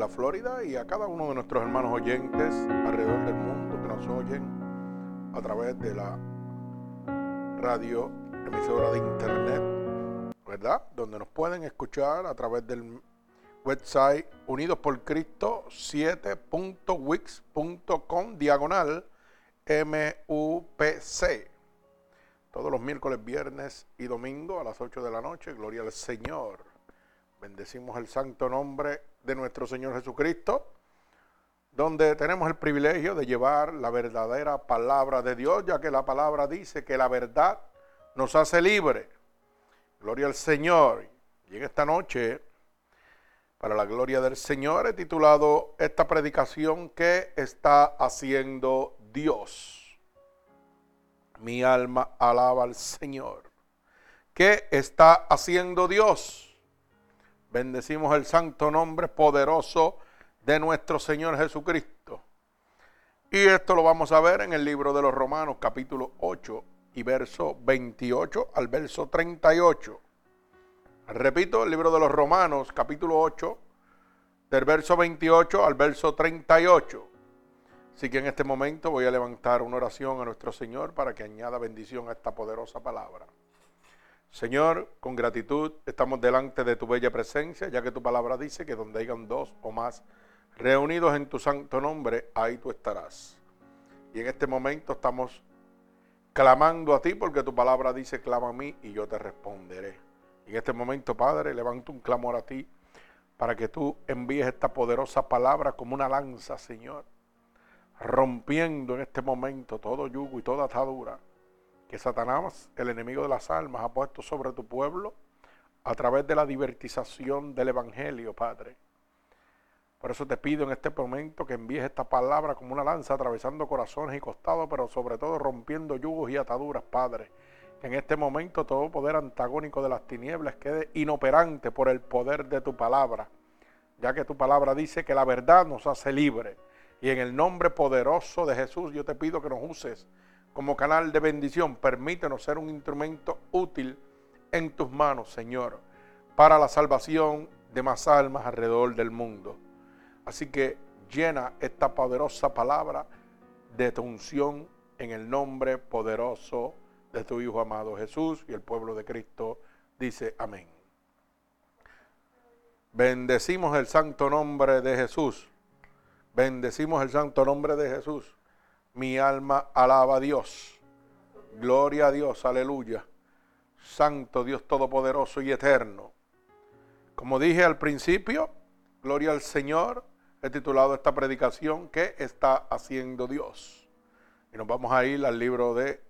la Florida y a cada uno de nuestros hermanos oyentes alrededor del mundo que nos oyen a través de la radio emisora de internet, ¿verdad? Donde nos pueden escuchar a través del website Unidos por Cristo 7.wix.com diagonal MUPC. Todos los miércoles, viernes y domingo a las 8 de la noche, gloria al Señor. Bendecimos el santo nombre de nuestro Señor Jesucristo, donde tenemos el privilegio de llevar la verdadera palabra de Dios, ya que la palabra dice que la verdad nos hace libre. Gloria al Señor. Y en esta noche, para la gloria del Señor, he titulado esta predicación ¿Qué está haciendo Dios? Mi alma alaba al Señor. ¿Qué está haciendo Dios? Bendecimos el santo nombre poderoso de nuestro Señor Jesucristo. Y esto lo vamos a ver en el libro de los Romanos capítulo 8 y verso 28 al verso 38. Repito, el libro de los Romanos capítulo 8 del verso 28 al verso 38. Así que en este momento voy a levantar una oración a nuestro Señor para que añada bendición a esta poderosa palabra. Señor, con gratitud estamos delante de tu bella presencia, ya que tu palabra dice que donde hayan dos o más reunidos en tu santo nombre, ahí tú estarás. Y en este momento estamos clamando a ti porque tu palabra dice, clama a mí y yo te responderé. Y en este momento, Padre, levanto un clamor a ti para que tú envíes esta poderosa palabra como una lanza, Señor rompiendo en este momento todo yugo y toda atadura que Satanás, el enemigo de las almas, ha puesto sobre tu pueblo a través de la divertización del Evangelio, Padre. Por eso te pido en este momento que envíes esta palabra como una lanza atravesando corazones y costados, pero sobre todo rompiendo yugos y ataduras, Padre. Que en este momento todo poder antagónico de las tinieblas quede inoperante por el poder de tu palabra, ya que tu palabra dice que la verdad nos hace libre y en el nombre poderoso de Jesús yo te pido que nos uses como canal de bendición. Permítenos ser un instrumento útil en tus manos, Señor, para la salvación de más almas alrededor del mundo. Así que llena esta poderosa palabra de tu unción en el nombre poderoso de tu Hijo amado Jesús y el pueblo de Cristo dice amén. Bendecimos el santo nombre de Jesús. Bendecimos el santo nombre de Jesús. Mi alma alaba a Dios. Gloria a Dios, aleluya. Santo Dios Todopoderoso y Eterno. Como dije al principio, gloria al Señor. He titulado esta predicación, ¿qué está haciendo Dios? Y nos vamos a ir al libro de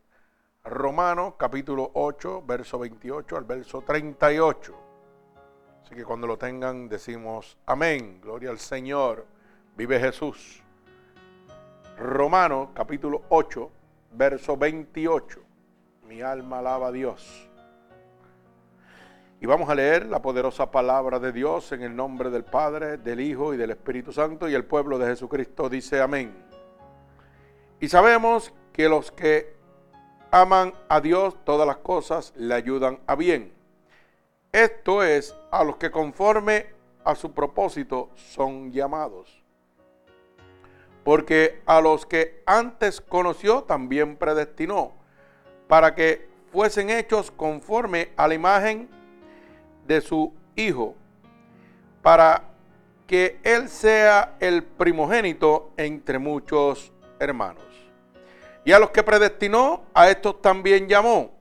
Romanos, capítulo 8, verso 28 al verso 38. Así que cuando lo tengan decimos amén, gloria al Señor vive Jesús. Romanos capítulo 8, verso 28. Mi alma alaba a Dios. Y vamos a leer la poderosa palabra de Dios en el nombre del Padre, del Hijo y del Espíritu Santo y el pueblo de Jesucristo dice amén. Y sabemos que los que aman a Dios, todas las cosas le ayudan a bien. Esto es a los que conforme a su propósito son llamados porque a los que antes conoció también predestinó, para que fuesen hechos conforme a la imagen de su Hijo, para que Él sea el primogénito entre muchos hermanos. Y a los que predestinó, a estos también llamó.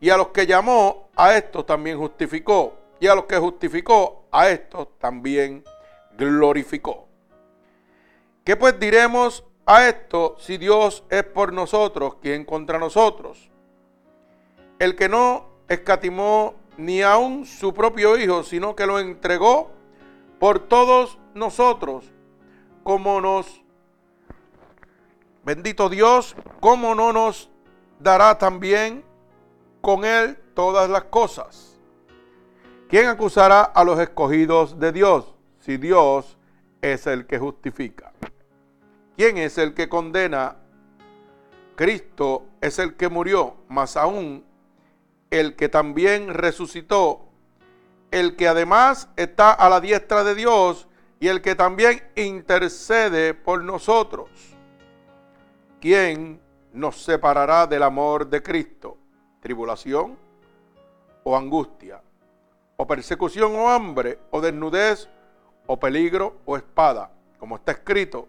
Y a los que llamó, a estos también justificó. Y a los que justificó, a estos también glorificó. ¿Qué pues diremos a esto si Dios es por nosotros, quien contra nosotros? El que no escatimó ni aun su propio Hijo, sino que lo entregó por todos nosotros, como nos, bendito Dios, como no nos dará también con Él todas las cosas. ¿Quién acusará a los escogidos de Dios si Dios es el que justifica? ¿Quién es el que condena? Cristo es el que murió, más aún el que también resucitó, el que además está a la diestra de Dios y el que también intercede por nosotros. ¿Quién nos separará del amor de Cristo? ¿Tribulación o angustia? ¿O persecución o hambre? ¿O desnudez o peligro o espada? Como está escrito,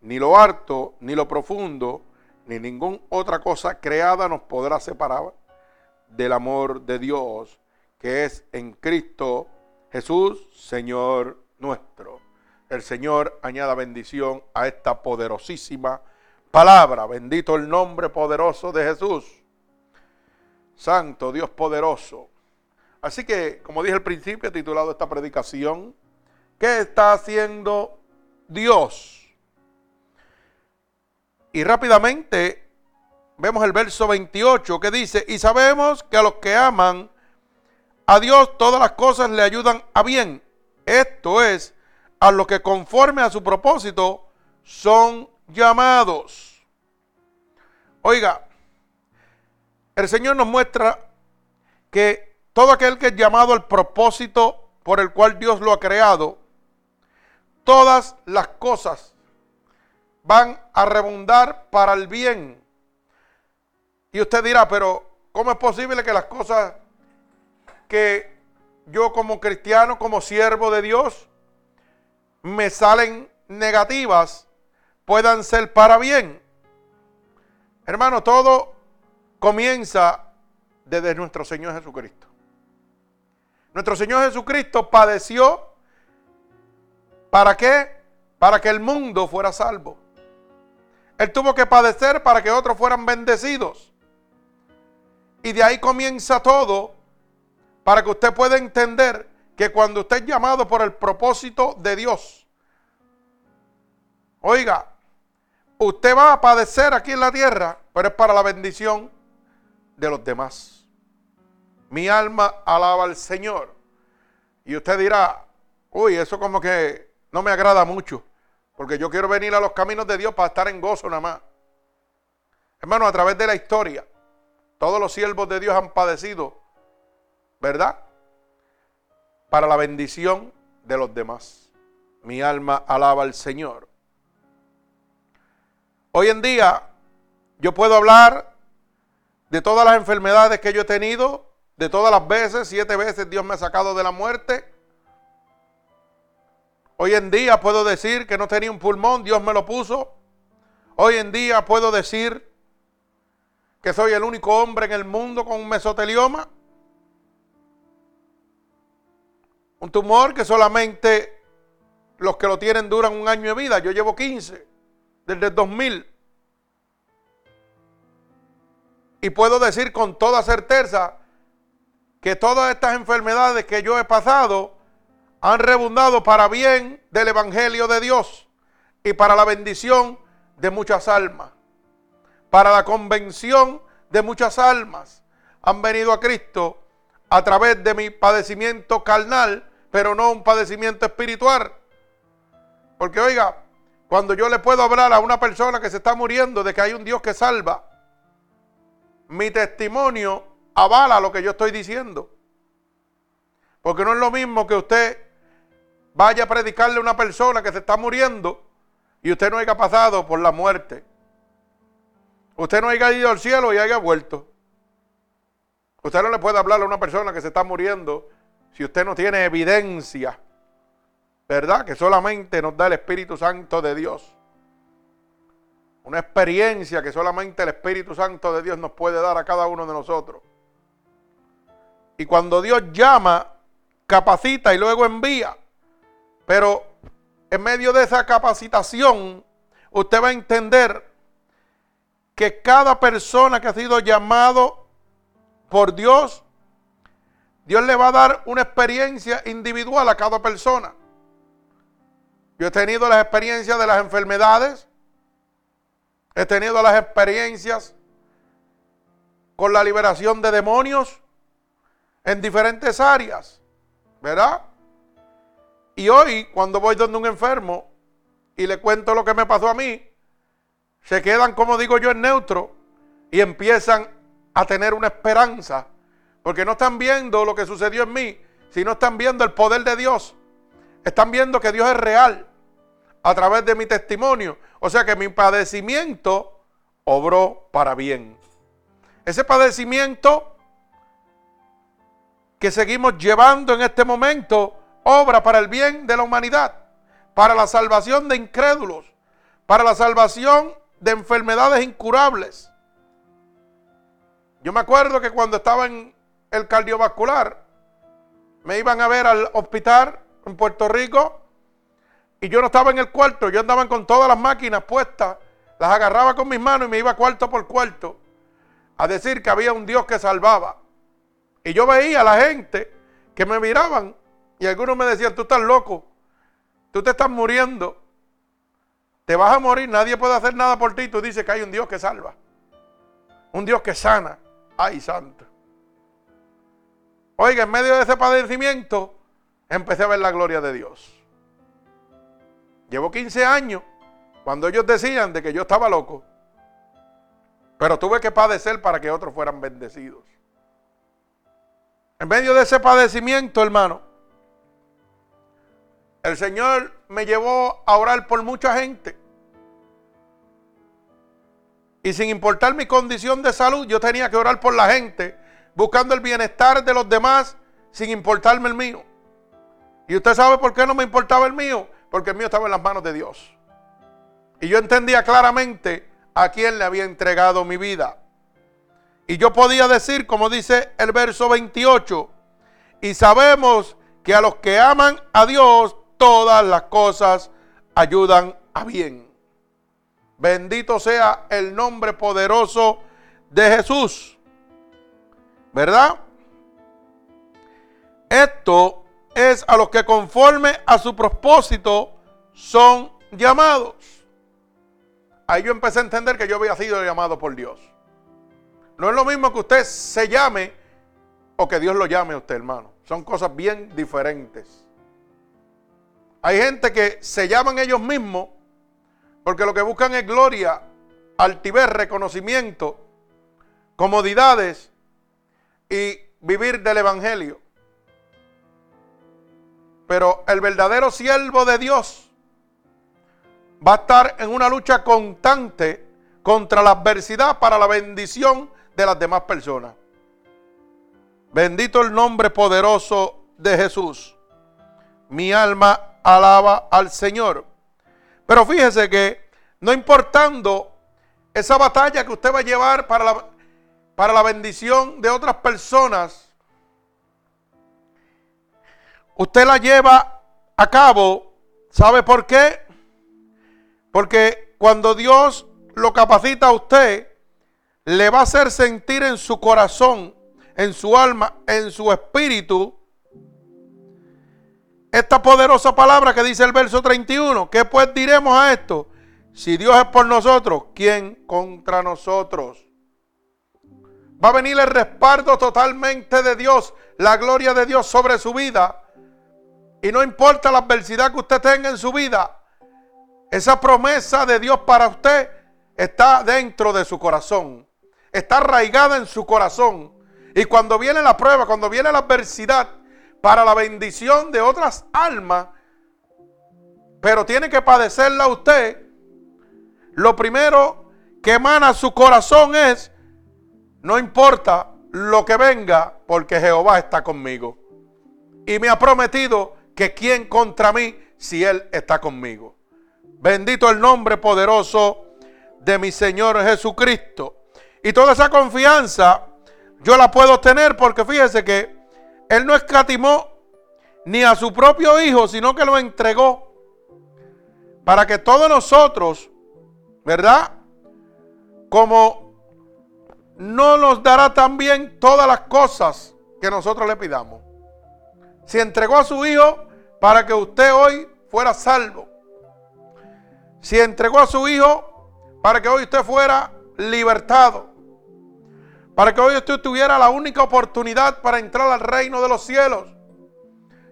ni lo harto, ni lo profundo, ni ninguna otra cosa creada nos podrá separar del amor de Dios que es en Cristo Jesús, Señor nuestro. El Señor añada bendición a esta poderosísima palabra. Bendito el nombre poderoso de Jesús. Santo Dios poderoso. Así que, como dije al principio, he titulado esta predicación, ¿qué está haciendo Dios? Y rápidamente vemos el verso 28 que dice, y sabemos que a los que aman a Dios todas las cosas le ayudan a bien esto es, a los que conforme a su propósito son llamados. Oiga, el Señor nos muestra que todo aquel que es llamado al propósito por el cual Dios lo ha creado, todas las cosas van a rebundar para el bien. Y usted dirá, pero ¿cómo es posible que las cosas que yo como cristiano, como siervo de Dios, me salen negativas, puedan ser para bien. Hermano, todo comienza desde nuestro Señor Jesucristo. Nuestro Señor Jesucristo padeció para qué? Para que el mundo fuera salvo. Él tuvo que padecer para que otros fueran bendecidos. Y de ahí comienza todo para que usted pueda entender que cuando usted es llamado por el propósito de Dios, oiga, usted va a padecer aquí en la tierra, pero es para la bendición de los demás. Mi alma alaba al Señor. Y usted dirá, uy, eso como que no me agrada mucho, porque yo quiero venir a los caminos de Dios para estar en gozo nada más. Hermano, a través de la historia, todos los siervos de Dios han padecido ¿verdad? Para la bendición de los demás. Mi alma alaba al Señor. Hoy en día yo puedo hablar de todas las enfermedades que yo he tenido, de todas las veces, siete veces Dios me ha sacado de la muerte. Hoy en día puedo decir que no tenía un pulmón, Dios me lo puso. Hoy en día puedo decir que soy el único hombre en el mundo con un mesotelioma. Un tumor que solamente los que lo tienen duran un año de vida. Yo llevo 15 desde el 2000. Y puedo decir con toda certeza que todas estas enfermedades que yo he pasado han rebundado para bien del Evangelio de Dios y para la bendición de muchas almas, para la convención de muchas almas. Han venido a Cristo a través de mi padecimiento carnal pero no un padecimiento espiritual. Porque oiga, cuando yo le puedo hablar a una persona que se está muriendo de que hay un Dios que salva, mi testimonio avala lo que yo estoy diciendo. Porque no es lo mismo que usted vaya a predicarle a una persona que se está muriendo y usted no haya pasado por la muerte. Usted no haya ido al cielo y haya vuelto. Usted no le puede hablar a una persona que se está muriendo si usted no tiene evidencia, ¿verdad? Que solamente nos da el Espíritu Santo de Dios. Una experiencia que solamente el Espíritu Santo de Dios nos puede dar a cada uno de nosotros. Y cuando Dios llama, capacita y luego envía. Pero en medio de esa capacitación, usted va a entender que cada persona que ha sido llamado por Dios Dios le va a dar una experiencia individual a cada persona. Yo he tenido las experiencias de las enfermedades. He tenido las experiencias con la liberación de demonios en diferentes áreas. ¿Verdad? Y hoy, cuando voy donde un enfermo y le cuento lo que me pasó a mí, se quedan, como digo yo, en neutro y empiezan a tener una esperanza. Porque no están viendo lo que sucedió en mí, sino están viendo el poder de Dios. Están viendo que Dios es real a través de mi testimonio. O sea que mi padecimiento obró para bien. Ese padecimiento que seguimos llevando en este momento obra para el bien de la humanidad, para la salvación de incrédulos, para la salvación de enfermedades incurables. Yo me acuerdo que cuando estaba en el cardiovascular, me iban a ver al hospital en Puerto Rico y yo no estaba en el cuarto, yo andaba con todas las máquinas puestas, las agarraba con mis manos y me iba cuarto por cuarto a decir que había un Dios que salvaba. Y yo veía a la gente que me miraban y algunos me decían, tú estás loco, tú te estás muriendo, te vas a morir, nadie puede hacer nada por ti. Tú dices que hay un Dios que salva, un Dios que sana. Ay, santo. Oiga, en medio de ese padecimiento, empecé a ver la gloria de Dios. Llevo 15 años cuando ellos decían de que yo estaba loco. Pero tuve que padecer para que otros fueran bendecidos. En medio de ese padecimiento, hermano, el Señor me llevó a orar por mucha gente. Y sin importar mi condición de salud, yo tenía que orar por la gente, buscando el bienestar de los demás, sin importarme el mío. ¿Y usted sabe por qué no me importaba el mío? Porque el mío estaba en las manos de Dios. Y yo entendía claramente a quién le había entregado mi vida. Y yo podía decir, como dice el verso 28, y sabemos que a los que aman a Dios, todas las cosas ayudan a bien. Bendito sea el nombre poderoso de Jesús. ¿Verdad? Esto es a los que conforme a su propósito son llamados. Ahí yo empecé a entender que yo había sido llamado por Dios. No es lo mismo que usted se llame o que Dios lo llame a usted, hermano. Son cosas bien diferentes. Hay gente que se llaman ellos mismos porque lo que buscan es gloria, altivez, reconocimiento, comodidades y vivir del Evangelio. Pero el verdadero siervo de Dios va a estar en una lucha constante contra la adversidad para la bendición de las demás personas. Bendito el nombre poderoso de Jesús. Mi alma alaba al Señor. Pero fíjese que no importando esa batalla que usted va a llevar para la, para la bendición de otras personas, usted la lleva a cabo. ¿Sabe por qué? Porque cuando Dios lo capacita a usted, le va a hacer sentir en su corazón, en su alma, en su espíritu, esta poderosa palabra que dice el verso 31. ¿Qué pues diremos a esto? Si Dios es por nosotros, ¿quién contra nosotros? Va a venir el respaldo totalmente de Dios, la gloria de Dios sobre su vida. Y no importa la adversidad que usted tenga en su vida, esa promesa de Dios para usted está dentro de su corazón. Está arraigada en su corazón. Y cuando viene la prueba, cuando viene la adversidad, para la bendición de otras almas, pero tiene que padecerla usted, lo primero que emana su corazón es, no importa lo que venga, porque Jehová está conmigo. Y me ha prometido que quien contra mí, si Él está conmigo. Bendito el nombre poderoso de mi Señor Jesucristo. Y toda esa confianza yo la puedo tener porque fíjese que Él no escatimó ni a su propio Hijo, sino que lo entregó para que todos nosotros, ¿verdad? Como no nos dará también todas las cosas que nosotros le pidamos. Si entregó a su Hijo para que usted hoy fuera salvo, si entregó a su Hijo para que hoy usted fuera libertado, para que hoy usted tuviera la única oportunidad para entrar al reino de los cielos,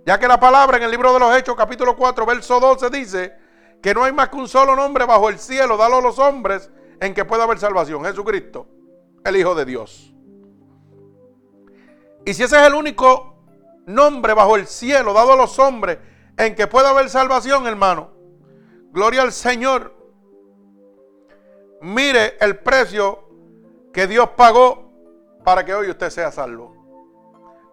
ya que la palabra en el libro de los Hechos, capítulo 4, verso 12, dice que no hay más que un solo nombre bajo el cielo, dalo a los hombres, en que pueda haber salvación, Jesucristo, el Hijo de Dios. Y si ese es el único nombre bajo el cielo dado a los hombres en que pueda haber salvación, hermano, gloria al Señor. Mire el precio que Dios pagó para que hoy usted sea salvo.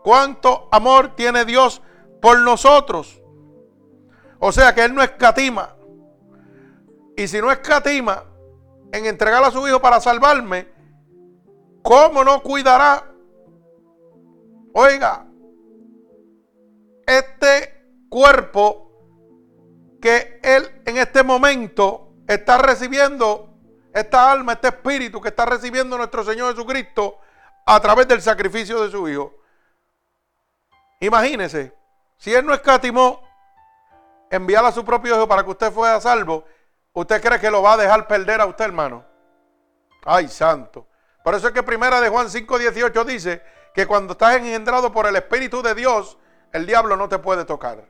¿Cuánto amor tiene Dios por nosotros? O sea que Él no escatima. Y si no escatima en entregar a su Hijo para salvarme, ¿cómo no cuidará? Oiga, este cuerpo que Él en este momento está recibiendo, esta alma, este espíritu que está recibiendo nuestro Señor Jesucristo a través del sacrificio de su Hijo. Imagínese, si Él no escatimó enviar a su propio Hijo para que usted fuera salvo, ¿usted cree que lo va a dejar perder a usted, hermano? Ay, santo. Por eso es que primera de Juan 5:18 dice que cuando estás engendrado por el Espíritu de Dios, el diablo no te puede tocar.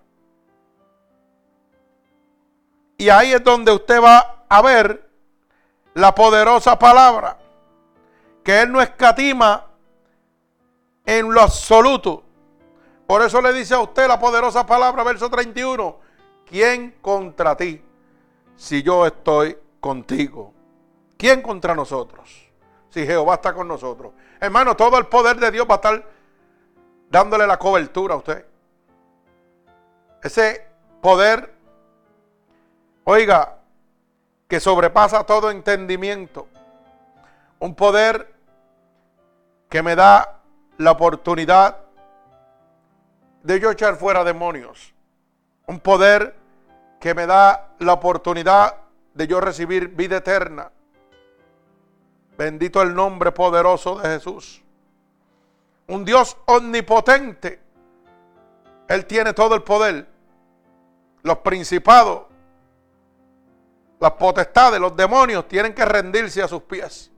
Y ahí es donde usted va a ver la poderosa palabra, que Él no escatima en lo absoluto. Por eso le dice a usted la poderosa palabra, verso 31, ¿quién contra ti si yo estoy contigo? ¿Quién contra nosotros? Si Jehová está con nosotros. Hermano, todo el poder de Dios va a estar dándole la cobertura a usted. Ese poder, oiga, que sobrepasa todo entendimiento. Un poder que me da la oportunidad de yo echar fuera demonios. Un poder que me da la oportunidad de yo recibir vida eterna. Bendito el nombre poderoso de Jesús. Un Dios omnipotente. Él tiene todo el poder los principados, las potestades, los demonios tienen que rendirse a sus pies.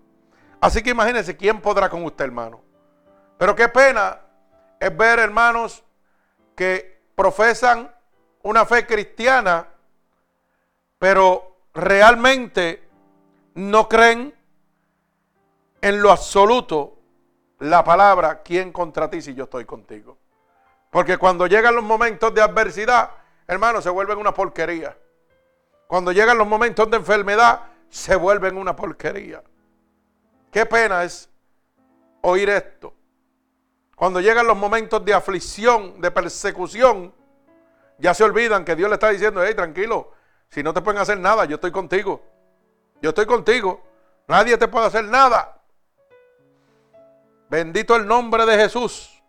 Así que imagínense quién podrá con usted, hermano. Pero qué pena es ver hermanos que profesan una fe cristiana, pero realmente no creen en lo absoluto la palabra, ¿quién contra ti si yo estoy contigo? Porque cuando llegan los momentos de adversidad, hermano, se vuelven una porquería. Cuando llegan los momentos de enfermedad, se vuelven una porquería. Qué pena es oír esto. Cuando llegan los momentos de aflicción, de persecución, ya se olvidan que Dios le está diciendo, hey, tranquilo, si no te pueden hacer nada, yo estoy contigo. Yo estoy contigo. Nadie te puede hacer nada. Bendito el nombre de Jesús.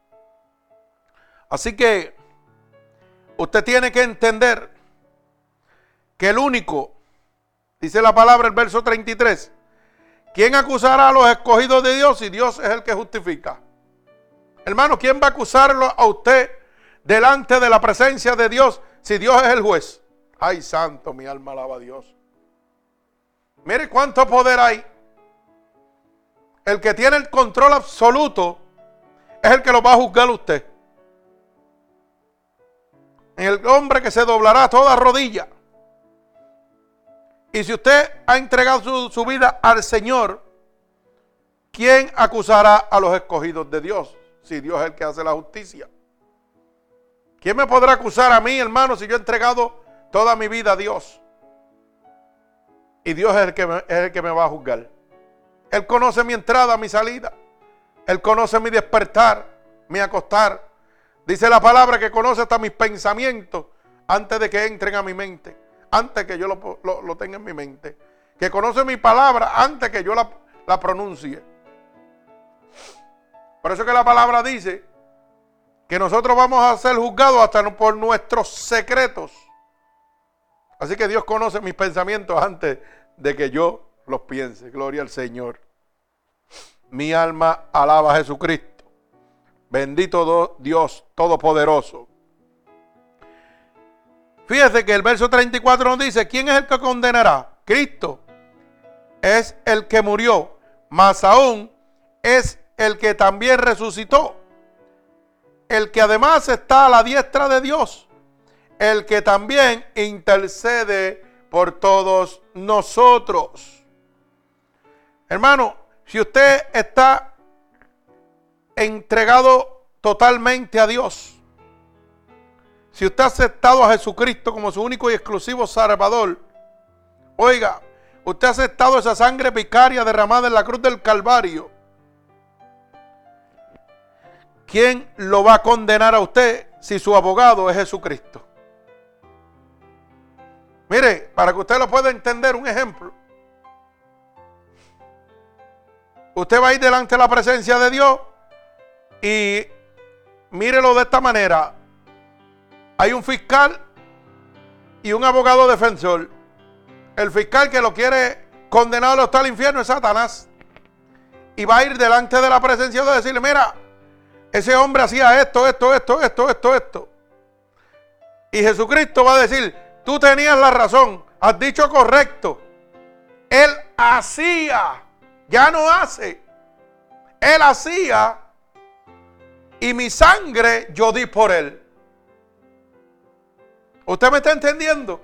Así que Usted tiene que entender que el único, dice la palabra el verso 33, ¿quién acusará a los escogidos de Dios si Dios es el que justifica? Hermano, ¿quién va a acusarlo a usted delante de la presencia de Dios si Dios es el juez? Ay, santo, mi alma alaba a Dios. Mire cuánto poder hay. El que tiene el control absoluto es el que lo va a juzgar usted el hombre que se doblará toda rodilla. Y si usted ha entregado su, vida al Señor, ¿quién acusará a los escogidos de Dios? Si Dios es el que hace la justicia. ¿Quién me podrá acusar a mí, hermano, si yo he entregado toda mi vida a Dios? Y Dios es el que es el que me va a juzgar. Él conoce mi entrada, mi salida. Él conoce mi despertar, mi acostar. Dice la palabra que conoce hasta mis pensamientos antes de que entren a mi mente, antes que yo lo, tenga en mi mente. Que conoce mi palabra antes que yo la, la pronuncie. Por eso que la palabra dice que nosotros vamos a ser juzgados hasta por nuestros secretos. Así que Dios conoce mis pensamientos antes de que yo los piense. Gloria al Señor. Mi alma alaba a Jesucristo. Bendito Dios Todopoderoso. Fíjese que el verso 34 nos dice, ¿quién es el que condenará? Cristo es el que murió, más aún es el que también resucitó, el que además está a la diestra de Dios, el que también intercede por todos nosotros. Hermano, si usted está entregado totalmente a Dios, si usted ha aceptado a Jesucristo como su único y exclusivo Salvador, oiga, usted ha aceptado esa sangre vicaria derramada en la cruz del Calvario. ¿Quién lo va a condenar a usted si su abogado es Jesucristo? Mire, para que usted lo pueda entender, un ejemplo. Usted va a ir delante de la presencia de Dios y mírelo de esta manera. Hay un fiscal y un abogado defensor. El fiscal que lo quiere condenado hasta el infierno es Satanás. Y va a ir delante de la presencia de decirle, mira, ese hombre hacía esto, esto, esto, esto, esto, esto. Y Jesucristo va a decir, tú tenías la razón, has dicho correcto. Él hacía, ya no hace. Él hacía y mi sangre yo di por él. ¿Usted me está entendiendo?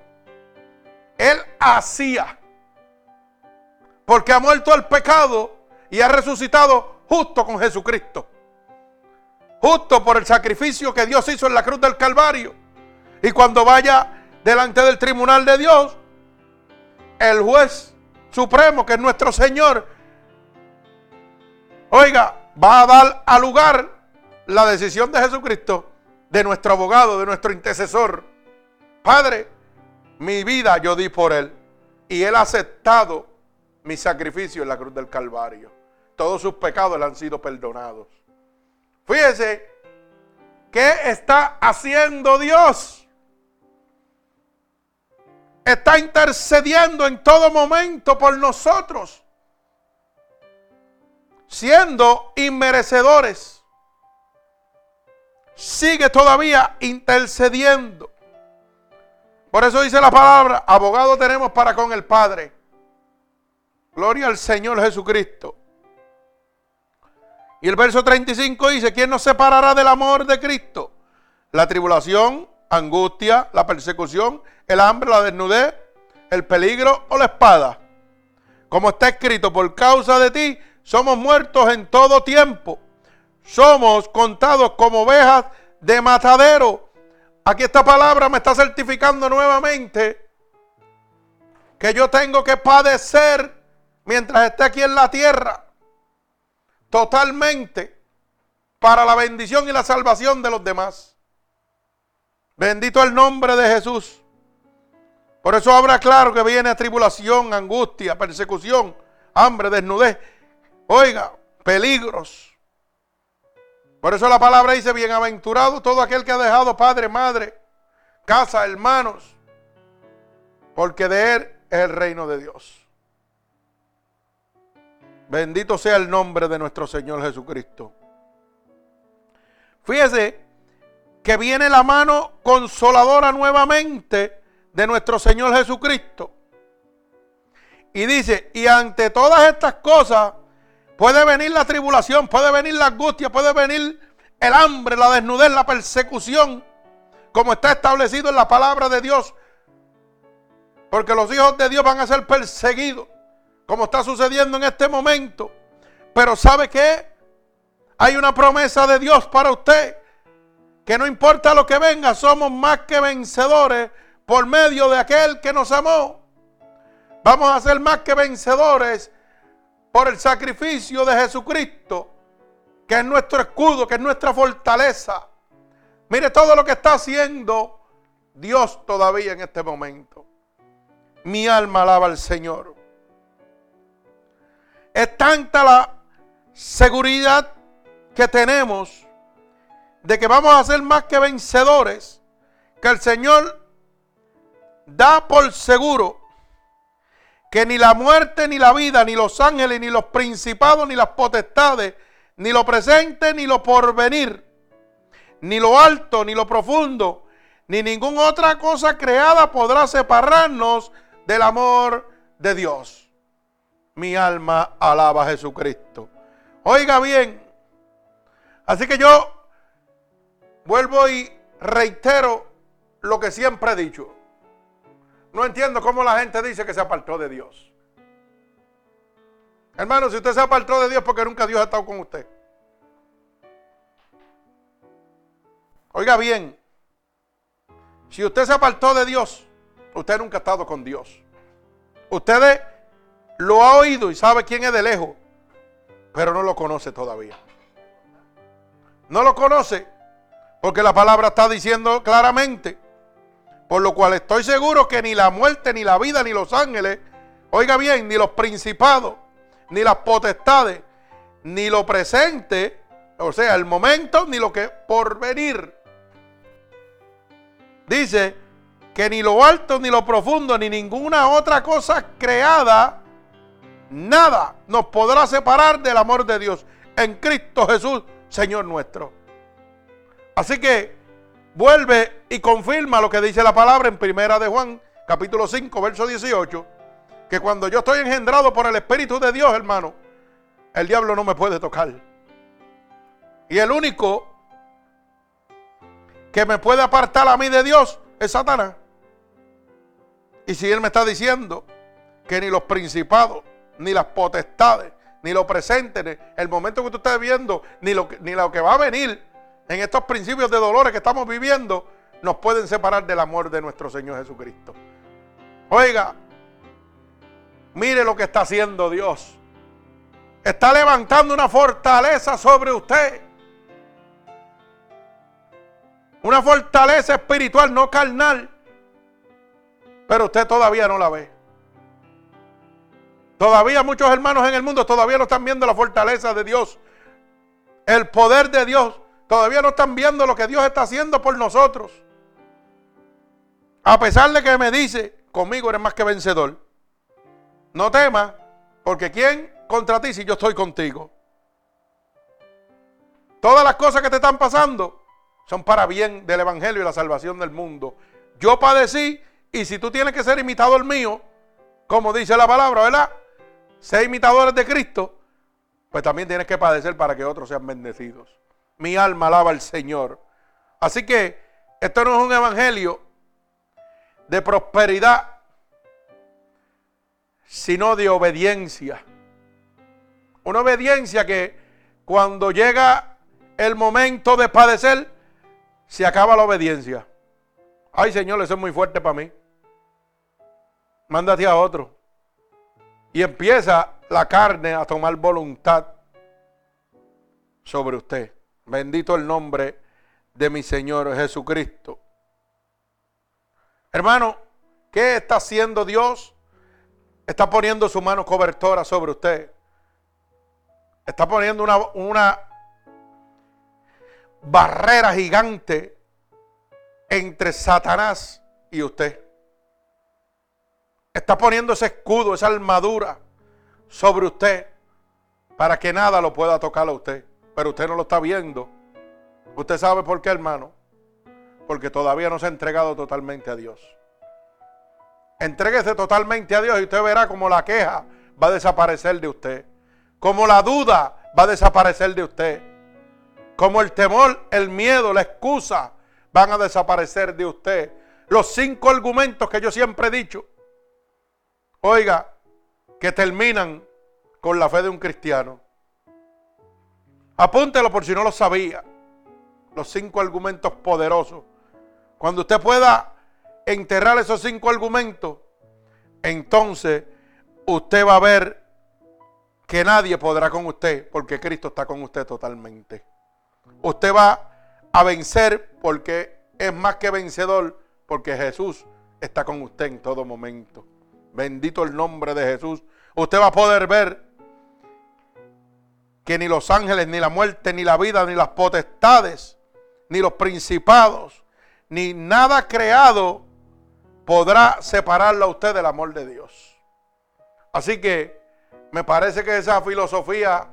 Él hacía. Porque ha muerto el pecado y ha resucitado justo con Jesucristo. Justo por el sacrificio que Dios hizo en la cruz del Calvario. Y cuando vaya delante del tribunal de Dios, el juez supremo, que es nuestro Señor, oiga, va a dar a lugar la decisión de Jesucristo, de nuestro abogado, de nuestro intercesor. Padre, mi vida yo di por Él. Y Él ha aceptado mi sacrificio en la cruz del Calvario. Todos sus pecados le han sido perdonados. Fíjese, ¿qué está haciendo Dios? Está intercediendo en todo momento por nosotros, siendo inmerecedores. Sigue todavía intercediendo. Por eso dice la palabra, abogado tenemos para con el Padre. Gloria al Señor Jesucristo. Y el verso 35 dice, ¿quién nos separará del amor de Cristo? La tribulación, angustia, la persecución, el hambre, la desnudez, el peligro o la espada. Como está escrito, por causa de ti somos muertos en todo tiempo. Somos contados como ovejas de matadero. Aquí esta palabra me está certificando nuevamente que yo tengo que padecer mientras esté aquí en la tierra. Totalmente para la bendición y la salvación de los demás. Bendito el nombre de Jesús. Por eso habrá claro que viene tribulación, angustia, persecución, hambre, desnudez. Oiga, peligros. Por eso la palabra dice, bienaventurado todo aquel que ha dejado padre, madre, casa, hermanos, porque de él es el reino de Dios. Bendito sea el nombre de nuestro Señor Jesucristo. Fíjese que viene la mano consoladora nuevamente de nuestro Señor Jesucristo. Y dice, y ante todas estas cosas, Puede venir la tribulación, puede venir la angustia, puede venir el hambre, la desnudez, la persecución, como está establecido en la palabra de Dios. Porque los hijos de Dios van a ser perseguidos, como está sucediendo en este momento. Pero ¿sabe qué? Hay una promesa de Dios para usted, que no importa lo que venga, somos más que vencedores por medio de aquel que nos amó. Vamos a ser más que vencedores por el sacrificio de Jesucristo, que es nuestro escudo, que es nuestra fortaleza. Mire todo lo que está haciendo Dios todavía en este momento. Mi alma alaba al Señor. Es tanta la seguridad que tenemos de que vamos a ser más que vencedores, que el Señor da por seguro que ni la muerte, ni la vida, ni los ángeles, ni los principados, ni las potestades, ni lo presente, ni lo porvenir, ni lo alto, ni lo profundo, ni ninguna otra cosa creada podrá separarnos del amor de Dios. Mi alma alaba a Jesucristo. Oiga bien. Así que yo vuelvo y reitero lo que siempre he dicho. No entiendo cómo la gente dice que se apartó de Dios. Hermano, si usted se apartó de Dios porque nunca Dios ha estado con usted. Oiga bien, si usted se apartó de Dios, usted nunca ha estado con Dios. Usted lo ha oído y sabe quién es de lejos, pero no lo conoce todavía. No lo conoce porque la palabra está diciendo claramente, por lo cual estoy seguro que ni la muerte, ni la vida, ni los ángeles, oiga bien, ni los principados, ni las potestades, ni lo presente, o sea, el momento, ni lo que por venir. Dice que ni lo alto, ni lo profundo, ni ninguna otra cosa creada, nada nos podrá separar del amor de Dios en Cristo Jesús, Señor nuestro. Así que vuelve y confirma lo que dice la palabra en Primera de Juan, capítulo 5, verso 18 que cuando yo estoy engendrado por el Espíritu de Dios, hermano, el diablo no me puede tocar. Y el único que me puede apartar a mí de Dios es Satanás. Y si Él me está diciendo que ni los principados, ni las potestades, ni lo presente, el momento que tú estás viendo, ni lo, ni lo que va a venir en estos principios de dolores que estamos viviendo, nos pueden separar del amor de nuestro Señor Jesucristo. Oiga, Mire lo que está haciendo Dios. Está levantando una fortaleza sobre usted. Una fortaleza espiritual, no carnal. Pero usted todavía no la ve. Todavía muchos hermanos en el mundo todavía no están viendo la fortaleza de Dios. El poder de Dios. Todavía no están viendo lo que Dios está haciendo por nosotros. A pesar de que me dice, conmigo eres más que vencedor. No temas, porque ¿quién contra ti si yo estoy contigo? Todas las cosas que te están pasando son para bien del Evangelio y la salvación del mundo. Yo padecí y si tú tienes que ser imitador mío, como dice la palabra, ¿verdad? Ser imitadores de Cristo, pues también tienes que padecer para que otros sean bendecidos. Mi alma alaba al Señor. Así que esto no es un evangelio de prosperidad sino de obediencia. Una obediencia que cuando llega el momento de padecer, se acaba la obediencia. Ay Señor, eso es muy fuerte para mí. Mándate a otro. Y empieza la carne a tomar voluntad sobre usted. Bendito el nombre de mi Señor Jesucristo. Hermano, ¿qué está haciendo Dios? Está poniendo su mano cobertora sobre usted. Está poniendo una, una barrera gigante entre Satanás y usted. Está poniendo ese escudo, esa armadura sobre usted para que nada lo pueda tocar a usted. Pero usted no lo está viendo. ¿Usted sabe por qué, hermano? Porque todavía no se ha entregado totalmente a Dios. Entréguese totalmente a Dios y usted verá como la queja va a desaparecer de usted. Como la duda va a desaparecer de usted. Como el temor, el miedo, la excusa van a desaparecer de usted. Los cinco argumentos que yo siempre he dicho. Oiga, que terminan con la fe de un cristiano. Apúntelo por si no lo sabía. Los cinco argumentos poderosos. Cuando usted pueda enterrar esos cinco argumentos, entonces usted va a ver que nadie podrá con usted porque Cristo está con usted totalmente. Usted va a vencer porque es más que vencedor porque Jesús está con usted en todo momento. Bendito el nombre de Jesús. Usted va a poder ver que ni los ángeles, ni la muerte, ni la vida, ni las potestades, ni los principados, ni nada creado podrá separarlo a usted del amor de Dios. Así que me parece que esa filosofía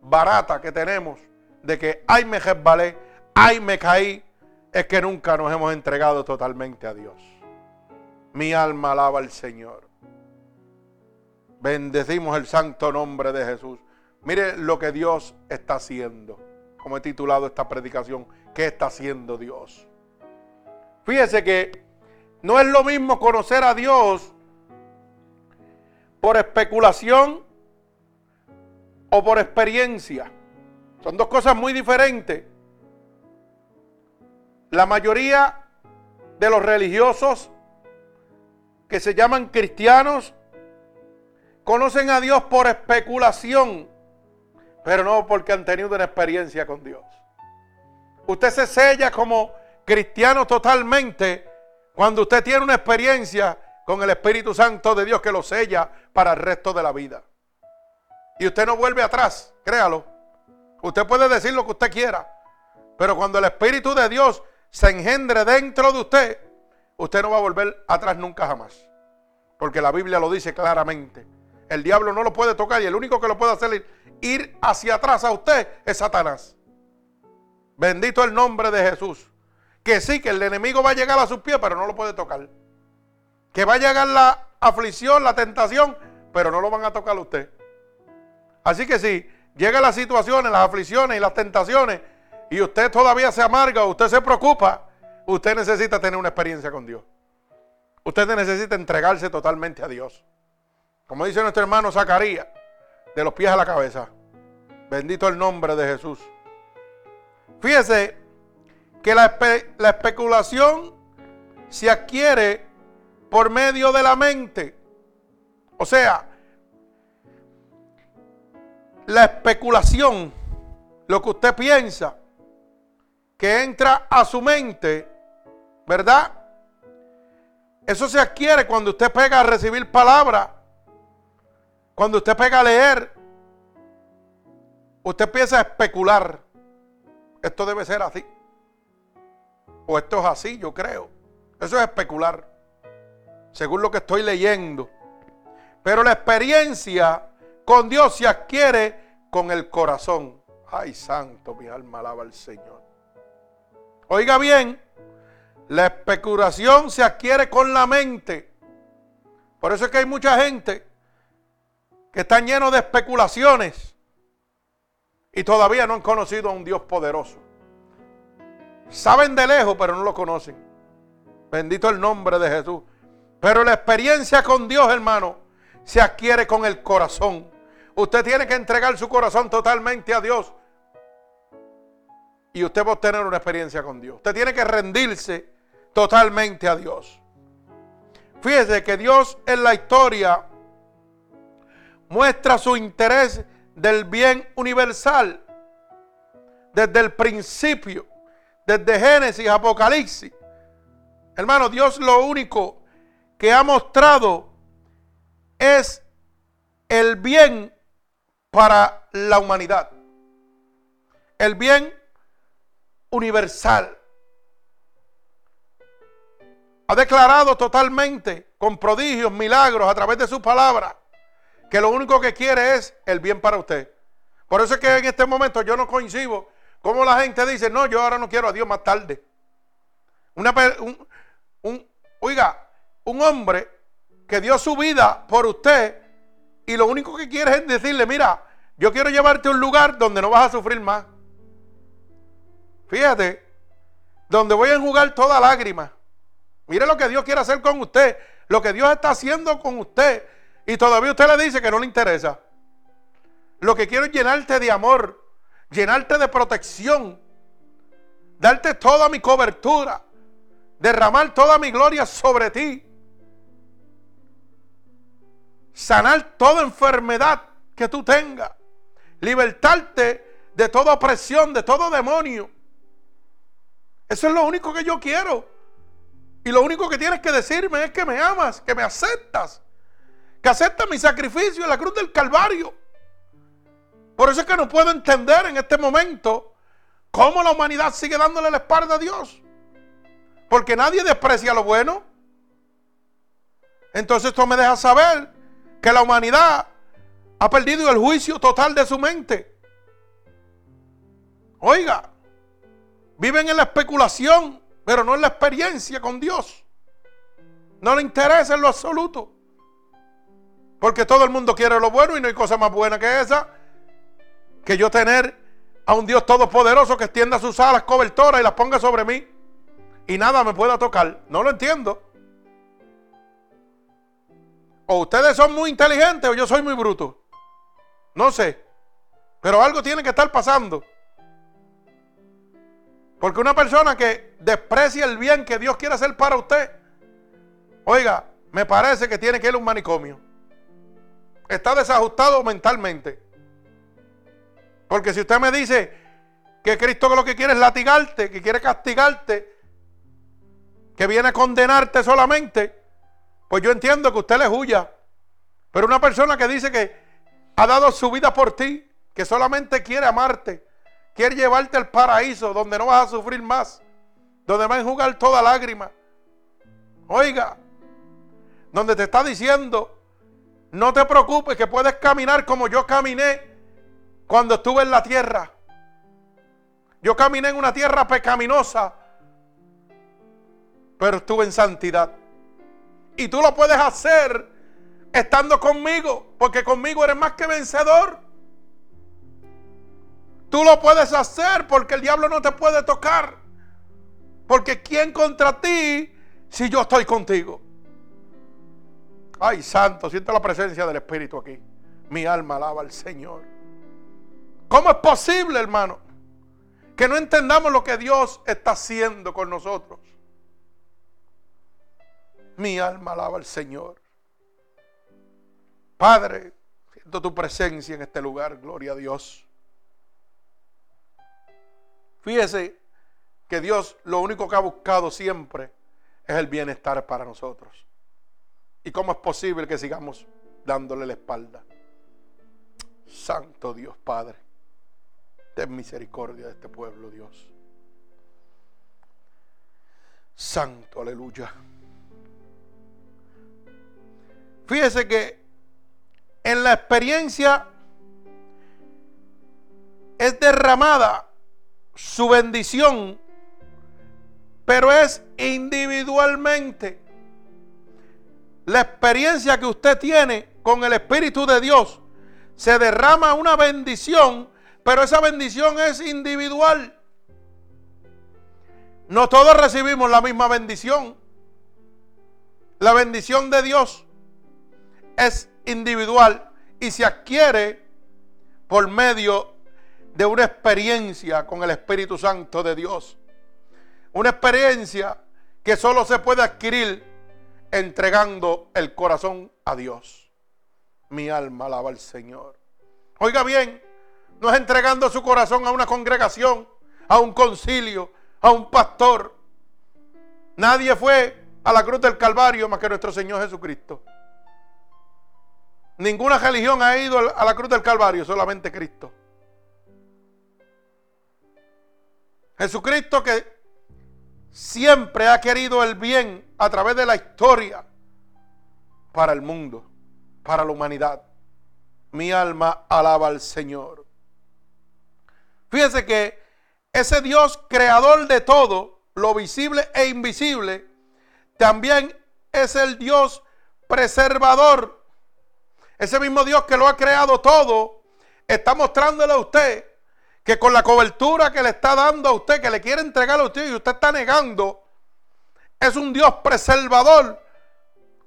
barata que tenemos de que ay me resbalé, ay me caí, es que nunca nos hemos entregado totalmente a Dios. Mi alma alaba al Señor. Bendecimos el santo nombre de Jesús. Mire lo que Dios está haciendo. Como he titulado esta predicación, ¿qué está haciendo Dios? Fíjese que no es lo mismo conocer a Dios por especulación o por experiencia. Son dos cosas muy diferentes. La mayoría de los religiosos que se llaman cristianos conocen a Dios por especulación, pero no porque han tenido una experiencia con Dios. Usted se sella como cristiano totalmente cuando usted tiene una experiencia con el Espíritu Santo de Dios que lo sella para el resto de la vida. Y usted no vuelve atrás, créalo. Usted puede decir lo que usted quiera, pero cuando el Espíritu de Dios se engendre dentro de usted, usted no va a volver atrás nunca jamás. Porque la Biblia lo dice claramente. El diablo no lo puede tocar y el único que lo puede hacer ir hacia atrás a usted es Satanás. Bendito el nombre de Jesús. Que sí, que el enemigo va a llegar a sus pies, pero no lo puede tocar. Que va a llegar la aflicción, la tentación, pero no lo van a tocar a usted. Así que si llega las situaciones, las aflicciones y las tentaciones, y usted todavía se amarga, usted se preocupa, usted necesita tener una experiencia con Dios. Usted necesita entregarse totalmente a Dios. Como dice nuestro hermano Zacarías, de los pies a la cabeza. Bendito el nombre de Jesús. Fíjese que la, la especulación se adquiere por medio de la mente. O sea, la especulación, lo que usted piensa, que entra a su mente, ¿verdad? Eso se adquiere cuando usted pega a recibir palabra, cuando usted pega a leer, usted empieza a especular. Esto debe ser así. O esto es así, yo creo. Eso es especular, según lo que estoy leyendo. Pero la experiencia con Dios se adquiere con el corazón. Ay, santo, mi alma alaba al Señor. Oiga bien, la especulación se adquiere con la mente. Por eso es que hay mucha gente que está lleno de especulaciones y todavía no han conocido a un Dios poderoso. Saben de lejos, pero no lo conocen. Bendito el nombre de Jesús. Pero la experiencia con Dios, hermano, se adquiere con el corazón. Usted tiene que entregar su corazón totalmente a Dios y usted va a obtener una experiencia con Dios. Usted tiene que rendirse totalmente a Dios. Fíjese que Dios en la historia muestra su interés del bien universal desde el principio, desde Génesis, Apocalipsis. Hermano, Dios lo único que ha mostrado es el bien para la humanidad. El bien universal. Ha declarado totalmente, con prodigios, milagros, a través de su palabra, que lo único que quiere es el bien para usted. Por eso es que en este momento yo no coincido como la gente dice, no, yo ahora no quiero a Dios más tarde. Una, un, oiga, un hombre que dio su vida por usted y lo único que quiere es decirle, mira, yo quiero llevarte a un lugar donde no vas a sufrir más. Fíjate, donde voy a enjugar toda lágrima. Mire lo que Dios quiere hacer con usted, lo que Dios está haciendo con usted. Y todavía usted le dice que no le interesa. Lo que quiero es llenarte de amor, llenarte de protección, darte toda mi cobertura, derramar toda mi gloria sobre ti, sanar toda enfermedad que tú tengas, libertarte de toda opresión, de todo demonio eso es lo único que yo quiero. Y lo único que tienes que decirme es que me amas, que me aceptas, que aceptas mi sacrificio en la cruz del Calvario. Por eso es que no puedo entender en este momento cómo la humanidad sigue dándole la espalda a Dios. Porque nadie desprecia lo bueno. Entonces esto me deja saber que la humanidad ha perdido el juicio total de su mente. Oiga, Viven en la especulación, pero no en la experiencia con Dios. No le interesa en lo absoluto. Porque todo el mundo quiere lo bueno y no hay cosa más buena que esa. Que yo tener a un Dios todopoderoso que extienda sus alas cobertoras y las ponga sobre mí. Y nada me pueda tocar. No lo entiendo. O ustedes son muy inteligentes o yo soy muy bruto. No sé. Pero algo tiene que estar pasando. Porque una persona que desprecia el bien que Dios quiere hacer para usted, oiga, me parece que tiene que ir a un manicomio. Está desajustado mentalmente. Porque si usted me dice que Cristo lo que quiere es latigarte, que quiere castigarte, que viene a condenarte solamente, pues yo entiendo que usted le huya. Pero una persona que dice que ha dado su vida por ti, que solamente quiere amarte, quiere llevarte al paraíso donde no vas a sufrir más, donde va a enjugar toda lágrima. Oiga, donde te está diciendo, no te preocupes que puedes caminar como yo caminé cuando estuve en la tierra. Yo caminé en una tierra pecaminosa, pero estuve en santidad. Y tú lo puedes hacer estando conmigo, porque conmigo eres más que vencedor. Tú lo puedes hacer porque el diablo no te puede tocar. Porque ¿quién contra ti si yo estoy contigo? Ay, santo, siento la presencia del Espíritu aquí. Mi alma alaba al Señor. ¿Cómo es posible, hermano, que no entendamos lo que Dios está haciendo con nosotros? Mi alma alaba al Señor. Padre, siento tu presencia en este lugar, gloria a Dios. Fíjese que Dios lo único que ha buscado siempre es el bienestar para nosotros. ¿Y cómo es posible que sigamos dándole la espalda? Santo Dios Padre, ten misericordia de este pueblo, Dios. Santo, aleluya. Fíjese que en la experiencia es derramada su bendición, pero es individualmente. La experiencia que usted tiene con el Espíritu de Dios, se derrama una bendición, pero esa bendición es individual. No todos recibimos la misma bendición. La bendición de Dios es individual y se adquiere por medio de una experiencia con el Espíritu Santo de Dios. Una experiencia que solo se puede adquirir entregando el corazón a Dios. Mi alma alaba al Señor. Oiga bien, no es entregando su corazón a una congregación, a un concilio, a un pastor. Nadie fue a la cruz del Calvario más que nuestro Señor Jesucristo. Ninguna religión ha ido a la cruz del Calvario, solamente Cristo. Jesucristo que siempre ha querido el bien a través de la historia para el mundo, para la humanidad. Mi alma alaba al Señor. Fíjese que ese Dios creador de todo, lo visible e invisible, también es el Dios preservador. Ese mismo Dios que lo ha creado todo, está mostrándole a usted que con la cobertura que le está dando a usted, que le quiere entregar a usted y usted está negando, es un Dios preservador,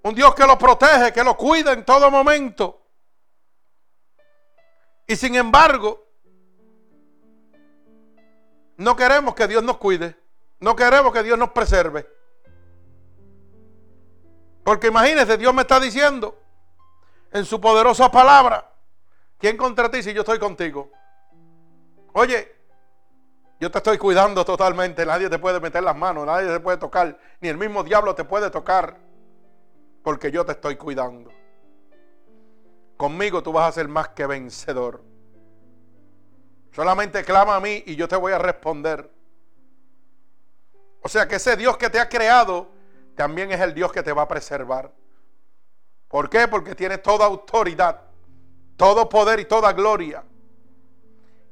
un Dios que lo protege, que lo cuida en todo momento. Y sin embargo, no queremos que Dios nos cuide, no queremos que Dios nos preserve. Porque imagínese, Dios me está diciendo en su poderosa palabra, ¿quién contra ti si yo estoy contigo? Oye, yo te estoy cuidando totalmente, nadie te puede meter las manos, nadie te puede tocar, ni el mismo diablo te puede tocar, porque yo te estoy cuidando. Conmigo tú vas a ser más que vencedor. Solamente clama a mí y yo te voy a responder. O sea que ese Dios que te ha creado también es el Dios que te va a preservar. ¿Por qué? Porque tiene toda autoridad, todo poder y toda gloria.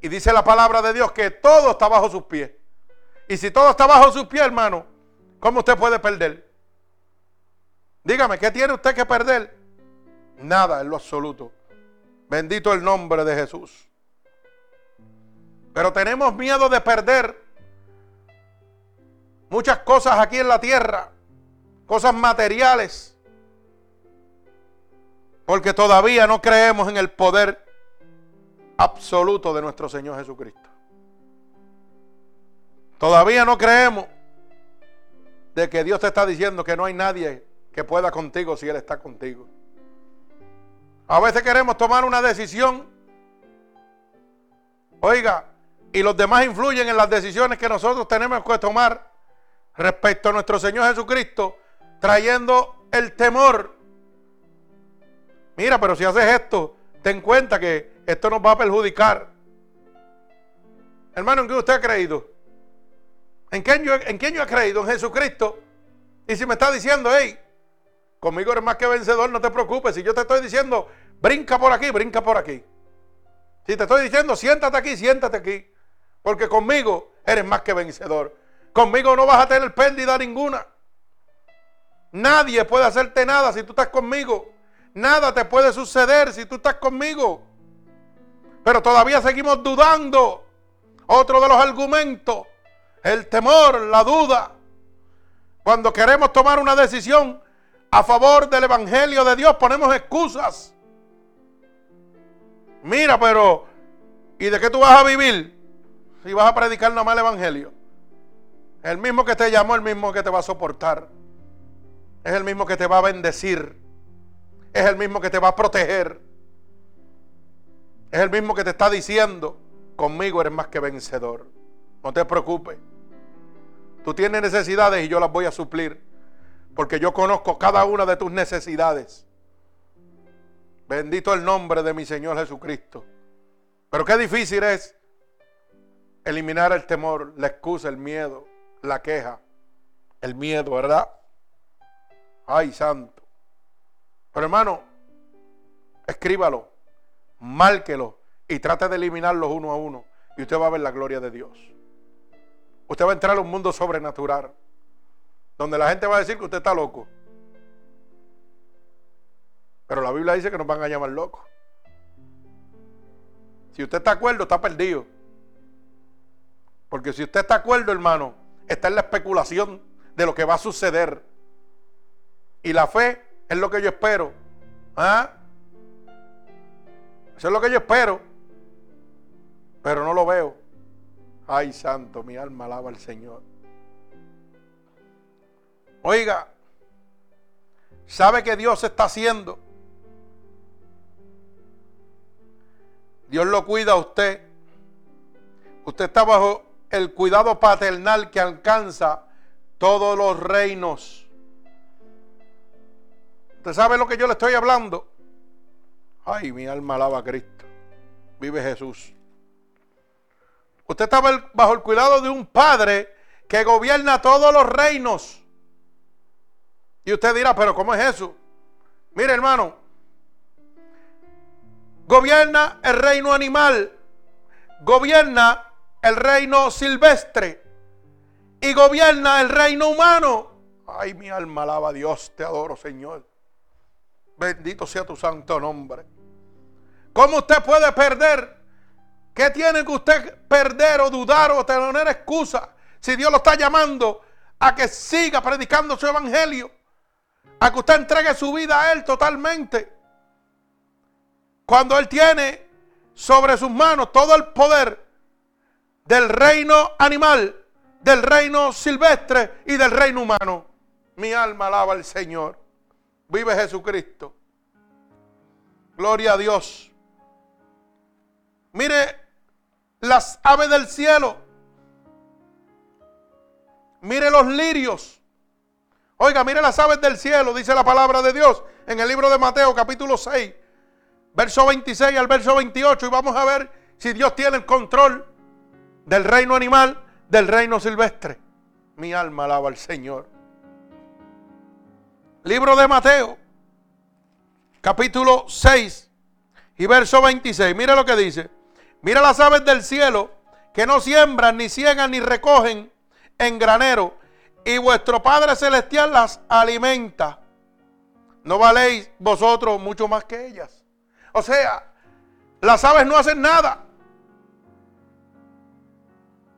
Y dice la palabra de Dios que todo está bajo sus pies. Y si todo está bajo sus pies, hermano, ¿cómo usted puede perder? Dígame, ¿qué tiene usted que perder? Nada en lo absoluto. Bendito el nombre de Jesús. Pero tenemos miedo de perder muchas cosas aquí en la tierra, cosas materiales, porque todavía no creemos en el poder absoluto de nuestro Señor Jesucristo. Todavía no creemos de que Dios te está diciendo que no hay nadie que pueda contigo si Él está contigo. A veces queremos tomar una decisión, oiga, y los demás influyen en las decisiones que nosotros tenemos que tomar respecto a nuestro Señor Jesucristo, trayendo el temor. Mira, pero si haces esto, ten cuenta que esto nos va a perjudicar. Hermano, ¿en qué usted ha creído? ¿En quién yo, he creído? En Jesucristo. Y si me está diciendo, hey, conmigo eres más que vencedor, no te preocupes. Si yo te estoy diciendo, brinca por aquí, brinca por aquí. Si te estoy diciendo, siéntate aquí, siéntate aquí. Porque conmigo eres más que vencedor. Conmigo no vas a tener pérdida ninguna. Nadie puede hacerte nada si tú estás conmigo. Nada te puede suceder si tú estás conmigo. Pero todavía seguimos dudando. Otro de los argumentos, el temor, la duda. Cuando queremos tomar una decisión a favor del Evangelio de Dios, ponemos excusas. Mira, pero ¿y de qué tú vas a vivir si vas a predicar nomás el Evangelio? El mismo que te llamó, el mismo que te va a soportar. Es el mismo que te va a bendecir. Es el mismo que te va a proteger. Es el mismo que te está diciendo, conmigo eres más que vencedor. No te preocupes. Tú tienes necesidades y yo las voy a suplir. Porque yo conozco cada una de tus necesidades. Bendito el nombre de mi Señor Jesucristo. Pero qué difícil es eliminar el temor, la excusa, el miedo, la queja, el miedo, ¿verdad? Ay, santo. Pero hermano, escríbalo, márquelo y trate de eliminarlos uno a uno. Y usted va a ver la gloria de Dios. Usted va a entrar a un mundo sobrenatural. Donde la gente va a decir que usted está loco. Pero la Biblia dice que nos van a llamar locos. Si usted está acuerdo, está perdido. Porque si usted está acuerdo, hermano, está en la especulación de lo que va a suceder. Y la fe es lo que yo espero. ¿Ah? Eso es lo que yo espero. Pero no lo veo. Ay, santo, mi alma alaba al Señor. Oiga, ¿sabe que Dios está haciendo? Dios lo cuida a usted. Usted está bajo el cuidado paternal que alcanza todos los reinos. ¿Usted sabe lo que yo le estoy hablando? Ay, mi alma alaba a Cristo. Vive Jesús. Usted está bajo el cuidado de un padre que gobierna todos los reinos. Y usted dirá, pero ¿cómo es eso? Mire, hermano, gobierna el reino animal, gobierna el reino silvestre y gobierna el reino humano. Ay, mi alma alaba a Dios, te adoro, Señor. Bendito sea tu santo nombre. ¿Cómo usted puede perder? ¿Qué tiene que usted perder o dudar o tener excusa si Dios lo está llamando a que siga predicando su evangelio? A que usted entregue su vida a Él totalmente. Cuando Él tiene sobre sus manos todo el poder del reino animal, del reino silvestre y del reino humano. Mi alma alaba al Señor. Vive Jesucristo. Gloria a Dios. Mire las aves del cielo. Mire los lirios. Oiga, mire las aves del cielo, dice la palabra de Dios en el libro de Mateo capítulo 6, verso 26 al verso 28. Y vamos a ver si Dios tiene el control del reino animal, del reino silvestre. Mi alma alaba al Señor. Libro de Mateo, capítulo 6 y verso 26. Mira lo que dice. Mira las aves del cielo que no siembran, ni ciegan, ni recogen en granero. Y vuestro Padre Celestial las alimenta. ¿no valéis vosotros mucho más que ellas? O sea, las aves no hacen nada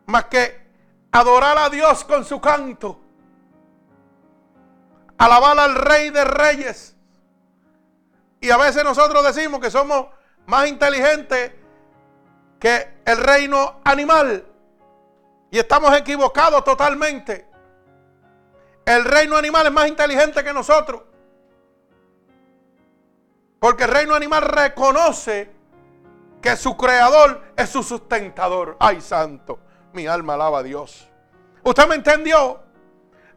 más que adorar a Dios con su canto, alabar al Rey de Reyes. Y a veces nosotros decimos que somos más inteligentes que el reino animal. Y estamos equivocados totalmente. El reino animal es más inteligente que nosotros. Porque el reino animal reconoce que su creador es su sustentador. Ay, santo, mi alma alaba a Dios. ¿Usted me entendió?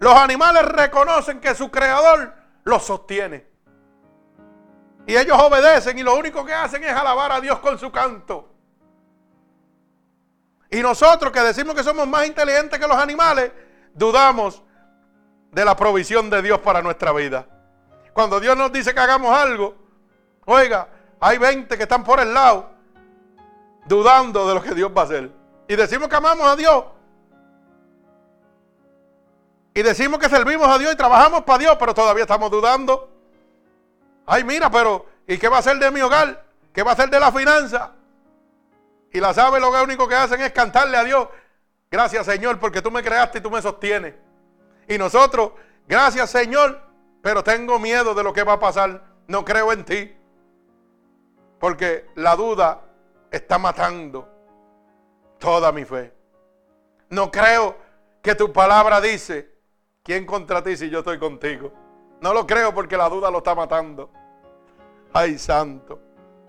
Los animales reconocen que su creador los sostiene. Y ellos obedecen y lo único que hacen es alabar a Dios con su canto. Y nosotros que decimos que somos más inteligentes que los animales, dudamos de la provisión de Dios para nuestra vida. Cuando Dios nos dice que hagamos algo, oiga, hay 20 que están por el lado dudando de lo que Dios va a hacer. Y decimos que amamos a Dios. Y decimos que servimos a Dios y trabajamos para Dios, pero todavía estamos dudando. Ay, mira, pero ¿y qué va a hacer de mi hogar? ¿Qué va a hacer de la finanza? Y las aves lo único que hacen es cantarle a Dios. Gracias Señor, porque tú me creaste y tú me sostienes. Y nosotros, gracias Señor, pero tengo miedo de lo que va a pasar. No creo en ti. Porque la duda está matando toda mi fe. No creo que tu palabra dice, ¿quién contra ti si yo estoy contigo? No lo creo porque la duda lo está matando. Ay, santo.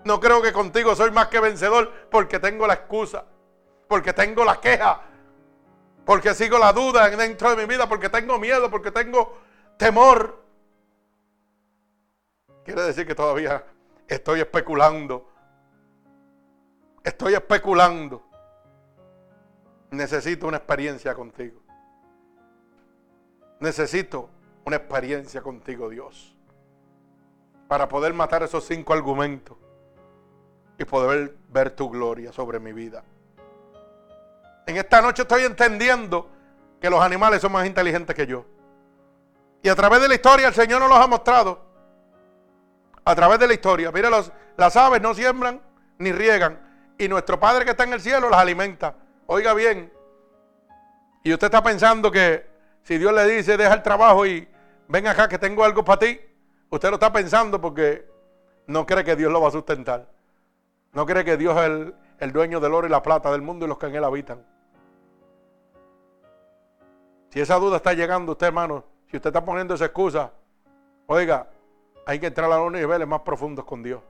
No creo que contigo soy más que vencedor porque tengo la excusa, porque tengo la queja, porque sigo la duda dentro de mi vida, porque tengo miedo, porque tengo temor. Quiere decir que todavía estoy especulando. Estoy especulando. Necesito una experiencia contigo. Necesito una experiencia contigo, Dios. Para poder matar esos cinco argumentos y poder ver tu gloria sobre mi vida. En esta noche estoy entendiendo que los animales son más inteligentes que yo. Y a través de la historia el Señor nos los ha mostrado. A través de la historia. Mire, los, las aves no siembran ni riegan. Y nuestro Padre que está en el cielo las alimenta. Oiga bien. Y usted está pensando que si Dios le dice, deja el trabajo y ven acá que tengo algo para ti. Usted lo está pensando porque no cree que Dios lo va a sustentar. No cree que Dios es el, dueño del oro y la plata del mundo y los que en él habitan. Si esa duda está llegando usted, hermano, si usted está poniendo esa excusa, oiga, hay que entrar a los niveles más profundos con Dios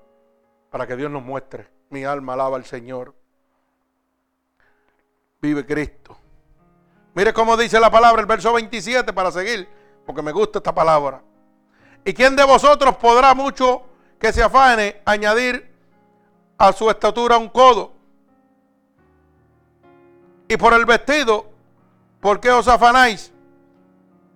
para que Dios nos muestre. Mi alma alaba al Señor. Vive Cristo. Mire cómo dice la palabra, el verso 27 para seguir, porque me gusta esta palabra. ¿Y quién de vosotros podrá mucho que se afane añadir a su estatura un codo? Y por el vestido ¿Por qué os afanáis?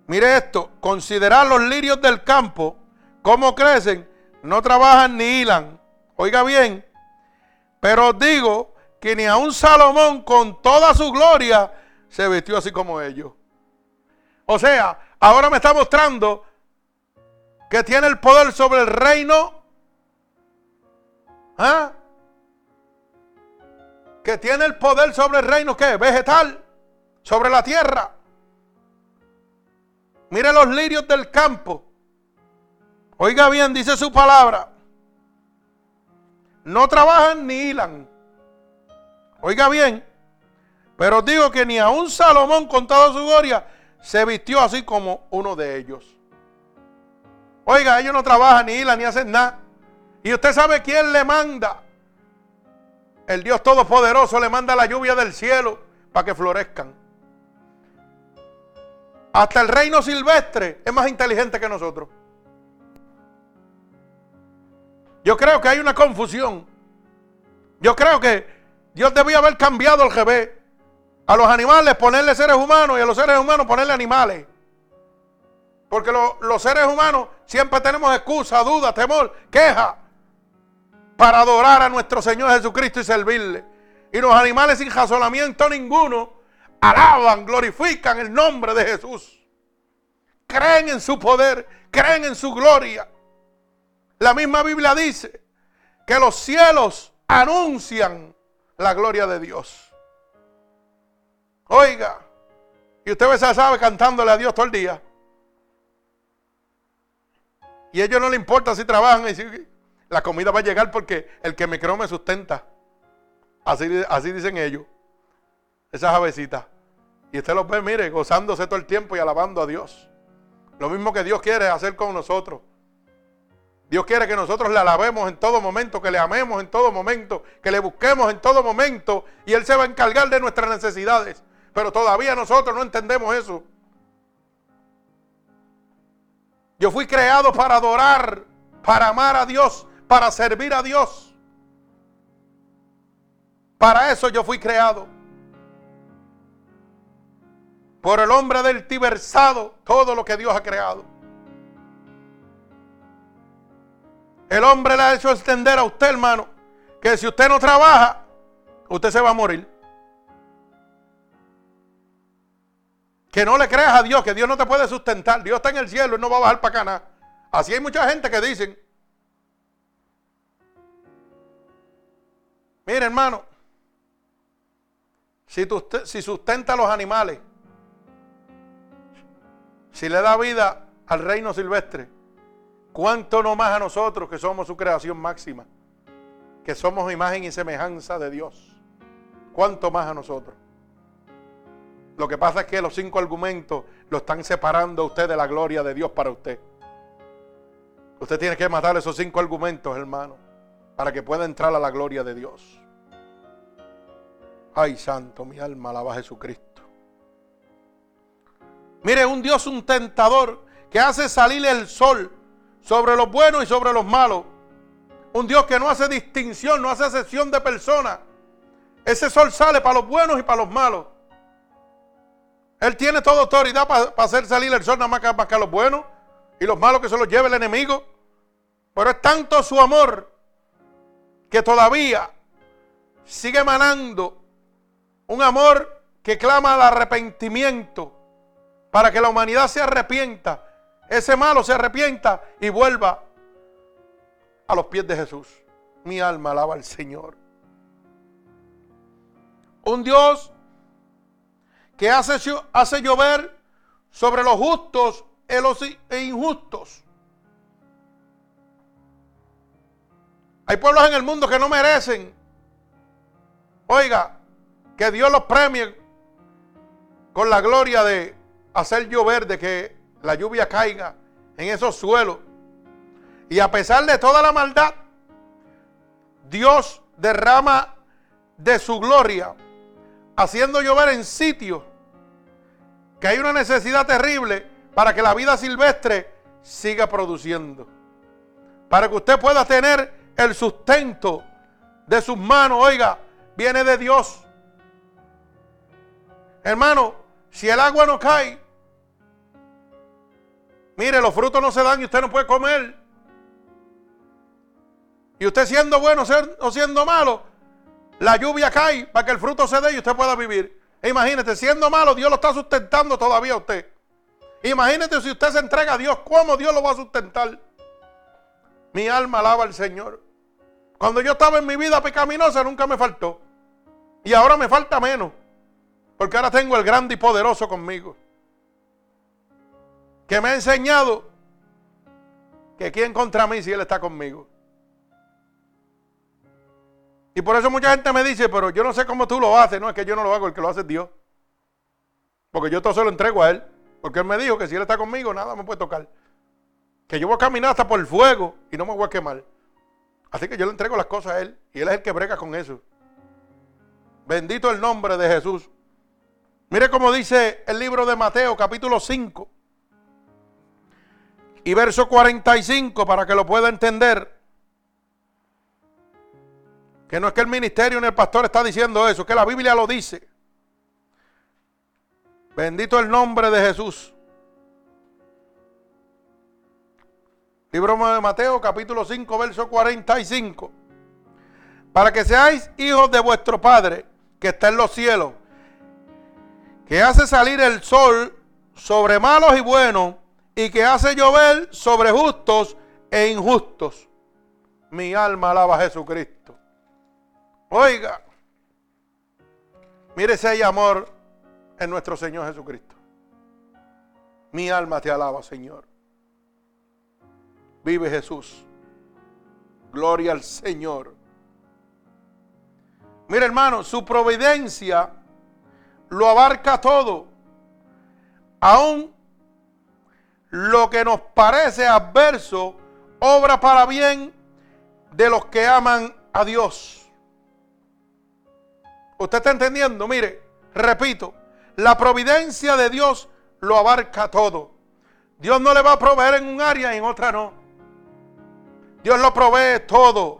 Mire esto, considerad los lirios del campo, cómo crecen, no trabajan ni hilan. Oiga bien, pero os digo que ni un Salomón con toda su gloria se vistió así como ellos. O sea, ahora me está mostrando que tiene el poder sobre el reino. ¿ah? Que tiene el poder sobre el reino que vegetal sobre la tierra. Mire los lirios del campo. Oiga bien, dice su palabra. No trabajan ni hilan. Oiga bien. Pero digo que ni a un Salomón con toda su gloria se vistió así como uno de ellos. Oiga, ellos no trabajan ni hilan ni hacen nada. Y usted sabe quién le manda. El Dios Todopoderoso le manda la lluvia del cielo para que florezcan. Hasta el reino silvestre es más inteligente que nosotros. Yo creo que hay una confusión. Yo creo que Dios debía haber cambiado el GB. A los animales ponerle seres humanos y a los seres humanos ponerle animales. Porque los seres humanos siempre tenemos excusa, duda, temor, queja para adorar a nuestro Señor Jesucristo y servirle. Y los animales sin razonamiento ninguno alaban, glorifican el nombre de Jesús. Creen en su poder, creen en su gloria. La misma Biblia dice que los cielos anuncian la gloria de Dios. Oiga, y usted se sabe cantándole a Dios todo el día. Y a ellos no le importa si trabajan y si la comida va a llegar porque el que me creó me sustenta. Así, así dicen ellos. Esas avecitas. Y usted los ve, mire, gozándose todo el tiempo y alabando a Dios. Lo mismo que Dios quiere hacer con nosotros. Dios quiere que nosotros le alabemos en todo momento, que le amemos en todo momento, que le busquemos en todo momento y Él se va a encargar de nuestras necesidades. Pero todavía nosotros no entendemos eso. Yo fui creado para adorar, para amar a Dios, para servir a Dios. Para eso yo fui creado. Por el hombre del tibersado, todo lo que Dios ha creado. El hombre le ha hecho extender a usted, hermano, que si usted no trabaja, usted se va a morir. Que no le creas a Dios, que Dios no te puede sustentar. Dios está en el cielo y no va a bajar para acá Así hay mucha gente que dicen, mire hermano, si, si sustenta a los animales, si le da vida al reino silvestre, ¿cuánto no más a nosotros que somos su creación máxima? Que somos imagen y semejanza de Dios. ¿Cuánto más a nosotros? Lo que pasa es que los cinco argumentos lo están separando a usted de la gloria de Dios para usted. Usted tiene que matar esos cinco argumentos, hermano, para que pueda entrar a la gloria de Dios. Ay, santo, mi alma alaba a Jesucristo. Mire, un Dios, un tentador que hace salir el sol sobre los buenos y sobre los malos. Un Dios que no hace distinción, no hace excepción de personas. Ese sol sale para los buenos y para los malos. Él tiene toda autoridad para hacer salir el sol nada más que, más que a los buenos y los malos que se los lleve el enemigo. Pero es tanto su amor que todavía sigue emanando un amor que clama al arrepentimiento para que la humanidad se arrepienta, ese malo se arrepienta y vuelva a los pies de Jesús. Mi alma alaba al Señor. Un Dios que hace, hace llover sobre los justos e injustos. Hay pueblos en el mundo que no merecen, oiga, que Dios los premie con la gloria de hacer llover, de que la lluvia caiga en esos suelos. Y a pesar de toda la maldad, Dios derrama de su gloria, haciendo llover en sitios que hay una necesidad terrible para que la vida silvestre siga produciendo. Para que usted pueda tener el sustento de sus manos, oiga, viene de Dios. Hermano, si el agua no cae, mire, los frutos no se dan y usted no puede comer. Y usted siendo bueno o siendo malo, la lluvia cae para que el fruto se dé y usted pueda vivir. E imagínate, siendo malo, Dios lo está sustentando todavía a usted. Imagínate si usted se entrega a Dios, ¿cómo Dios lo va a sustentar? Mi alma alaba al Señor. Cuando yo estaba en mi vida pecaminosa nunca me faltó. Y ahora me falta menos. Porque ahora tengo el grande y poderoso conmigo. Que me ha enseñado que quién contra mí si Él está conmigo. Y por eso mucha gente me dice, pero yo no sé cómo tú lo haces. No, es que yo no lo hago, el que lo hace es Dios. Porque yo todo se lo entrego a Él. Porque Él me dijo que si Él está conmigo, nada me puede tocar. Que yo voy a caminar hasta por el fuego y no me voy a quemar. Así que yo le entrego las cosas a Él. Y Él es el que brega con eso. Bendito el nombre de Jesús. Mire cómo dice el libro de Mateo, capítulo 5. Y verso 45, para que lo pueda entender. Que no es que el ministerio ni el pastor está diciendo eso, que la Biblia lo dice. Bendito el nombre de Jesús. Libro de Mateo, capítulo 5, verso 45. Para que seáis hijos de vuestro Padre que está en los cielos, que hace salir el sol sobre malos y buenos, y que hace llover sobre justos e injustos. Mi alma alaba a Jesucristo. Oiga, mire si hay amor en nuestro Señor Jesucristo. Mi alma te alaba, Señor. Vive Jesús. Gloria al Señor. Mire hermano, su providencia lo abarca todo. Aún lo que nos parece adverso, obra para bien de los que aman a Dios. ¿Usted está entendiendo? Mire, repito, la providencia de Dios lo abarca todo. Dios no le va a proveer en un área y en otra no. Dios lo provee todo.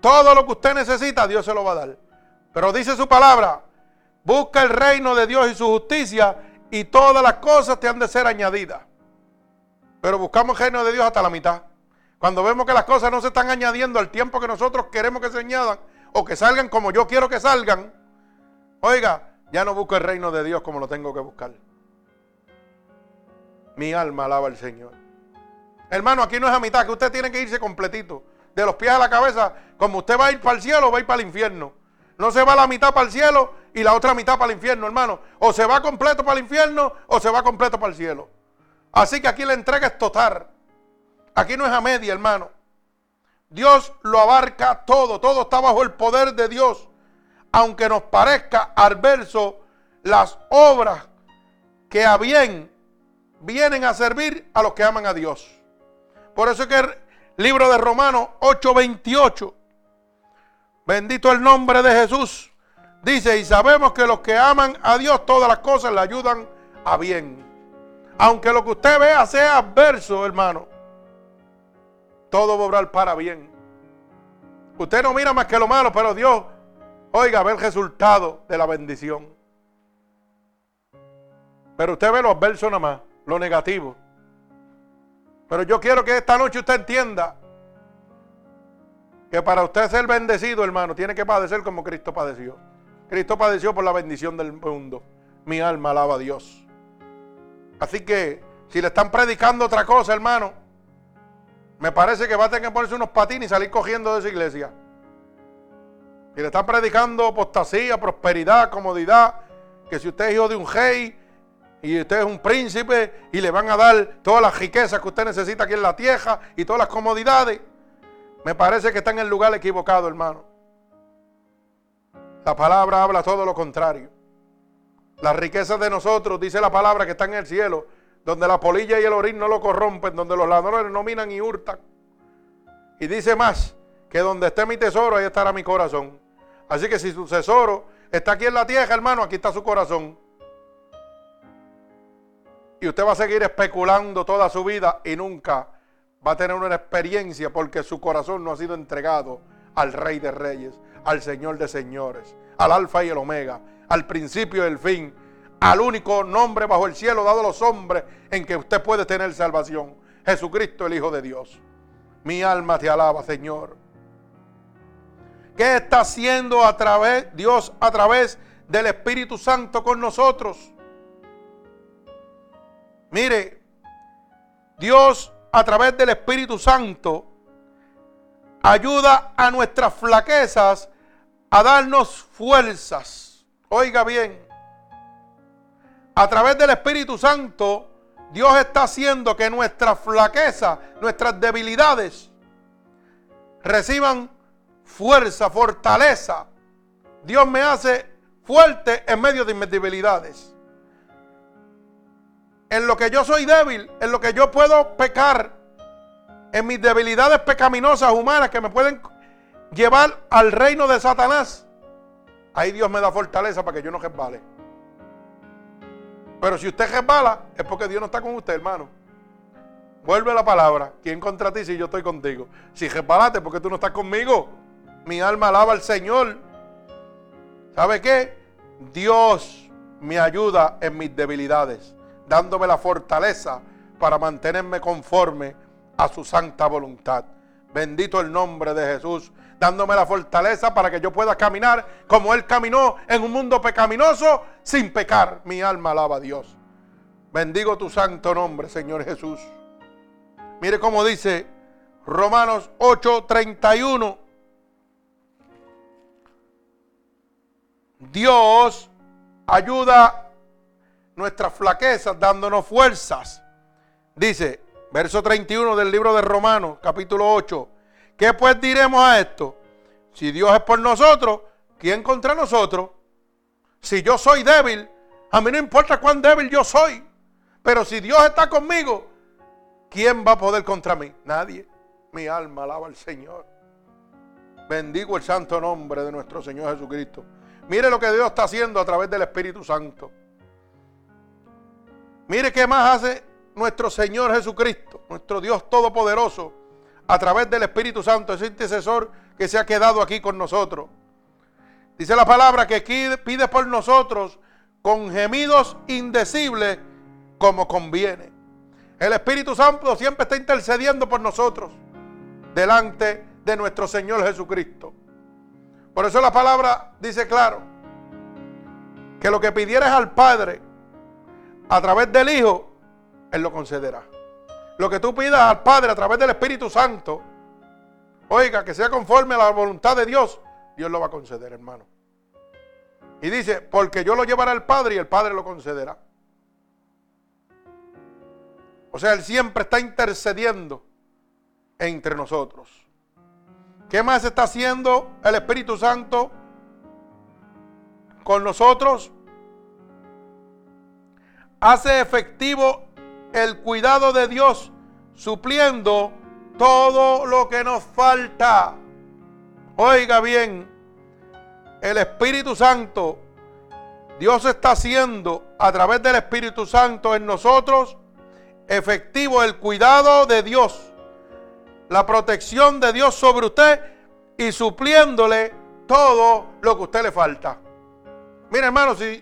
Todo lo que usted necesita, Dios se lo va a dar. Pero dice su palabra, busca el reino de Dios y su justicia y todas las cosas te han de ser añadidas. Pero buscamos el reino de Dios hasta la mitad. Cuando vemos que las cosas no se están añadiendo al tiempo que nosotros queremos que se añadan o que salgan como yo quiero que salgan, oiga, ya no busco el reino de Dios como lo tengo que buscar. Mi alma alaba al Señor. Hermano, aquí no es a mitad, que usted tiene que irse completito. De los pies a la cabeza, como usted va a ir para el cielo, va a ir para el infierno. No se va la mitad para el cielo y la otra mitad para el infierno, hermano. O se va completo para el infierno o se va completo para el cielo. Así que aquí la entrega es total. Aquí no es a media, hermano. Dios lo abarca todo, todo está bajo el poder de Dios. Aunque nos parezca adverso, las obras que a bien vienen a servir a los que aman a Dios. Por eso es que el libro de Romanos 8:28, bendito el nombre de Jesús, dice, y sabemos que los que aman a Dios todas las cosas le ayudan a bien. Aunque lo que usted vea sea adverso, hermano, todo va a obrar para bien. Usted no mira más que lo malo, pero Dios, oiga, ve el resultado de la bendición. Pero usted ve lo adverso nada más, lo negativo. Pero yo quiero que esta noche usted entienda que para usted ser bendecido, hermano, tiene que padecer como Cristo padeció. Cristo padeció por la bendición del mundo. Mi alma alaba a Dios. Así que si le están predicando otra cosa, hermano, me parece que va a tener que ponerse unos patines y salir cogiendo de esa iglesia. Si le están predicando apostasía, prosperidad, comodidad, que si usted es hijo de un rey, y usted es un príncipe y le van a dar todas las riquezas que usted necesita aquí en la tierra y todas las comodidades. Me parece que está en el lugar equivocado, hermano. La palabra habla todo lo contrario. Las riquezas de nosotros, dice la palabra, que está en el cielo, donde la polilla y el orín no lo corrompen, donde los ladrones no minan y hurtan. Y dice más, que donde esté mi tesoro, ahí estará mi corazón. Así que si su tesoro está aquí en la tierra, hermano, aquí está su corazón. Y usted va a seguir especulando toda su vida y nunca va a tener una experiencia porque su corazón no ha sido entregado al Rey de Reyes, al Señor de Señores, al Alfa y el Omega, al principio y el fin, al único nombre bajo el cielo dado a los hombres en que usted puede tener salvación, Jesucristo el Hijo de Dios. Mi alma te alaba, Señor. ¿Qué está haciendo a través Dios a través del Espíritu Santo con nosotros? Mire, Dios a través del Espíritu Santo ayuda a nuestras flaquezas a darnos fuerzas. Oiga bien, a través del Espíritu Santo Dios está haciendo que nuestras flaquezas, nuestras debilidades reciban fuerza, fortaleza. Dios me hace fuerte en medio de mis debilidades en lo que yo soy débil, en lo que yo puedo pecar, en mis debilidades pecaminosas humanas que me pueden llevar al reino de Satanás, ahí Dios me da fortaleza para que yo no resbale. Pero si usted resbala, es porque Dios no está con usted, hermano. Vuelve la palabra. ¿Quién contra ti si yo estoy contigo? Si resbalaste, porque tú no estás conmigo. Mi alma alaba al Señor. ¿Sabe qué? Dios me ayuda en mis debilidades dándome la fortaleza para mantenerme conforme a su santa voluntad. Bendito el nombre de Jesús, dándome la fortaleza para que yo pueda caminar como Él caminó en un mundo pecaminoso sin pecar. Mi alma alaba a Dios. Bendigo tu santo nombre, Señor Jesús. Mire cómo dice Romanos 8:31. Dios ayuda nuestras flaquezas dándonos fuerzas. Dice, verso 31 del libro de Romanos, capítulo 8. ¿Qué pues diremos a esto? Si Dios es por nosotros, ¿quién contra nosotros? Si yo soy débil, a mí no importa cuán débil yo soy. Pero si Dios está conmigo, ¿quién va a poder contra mí? Nadie. Mi alma alaba al Señor. Bendigo el santo nombre de nuestro Señor Jesucristo. Mire lo que Dios está haciendo a través del Espíritu Santo. Mire qué más hace nuestro Señor Jesucristo, nuestro Dios Todopoderoso, a través del Espíritu Santo, ese intercesor que se ha quedado aquí con nosotros. Dice la palabra que pide por nosotros con gemidos indecibles como conviene. El Espíritu Santo siempre está intercediendo por nosotros delante de nuestro Señor Jesucristo. Por eso la palabra dice claro que lo que pidieras al Padre a través del Hijo, Él lo concederá. Lo que tú pidas al Padre a través del Espíritu Santo, oiga, que sea conforme a la voluntad de Dios, Dios lo va a conceder, hermano. Y dice, porque yo lo llevaré al Padre y el Padre lo concederá. O sea, Él siempre está intercediendo entre nosotros. ¿Qué más está haciendo el Espíritu Santo con nosotros? Hace efectivo el cuidado de Dios, supliendo todo lo que nos falta. Oiga bien, el Espíritu Santo, Dios está haciendo a través del Espíritu Santo en nosotros efectivo el cuidado de Dios, la protección de Dios sobre usted y supliéndole todo lo que usted le falta. Mire hermano, si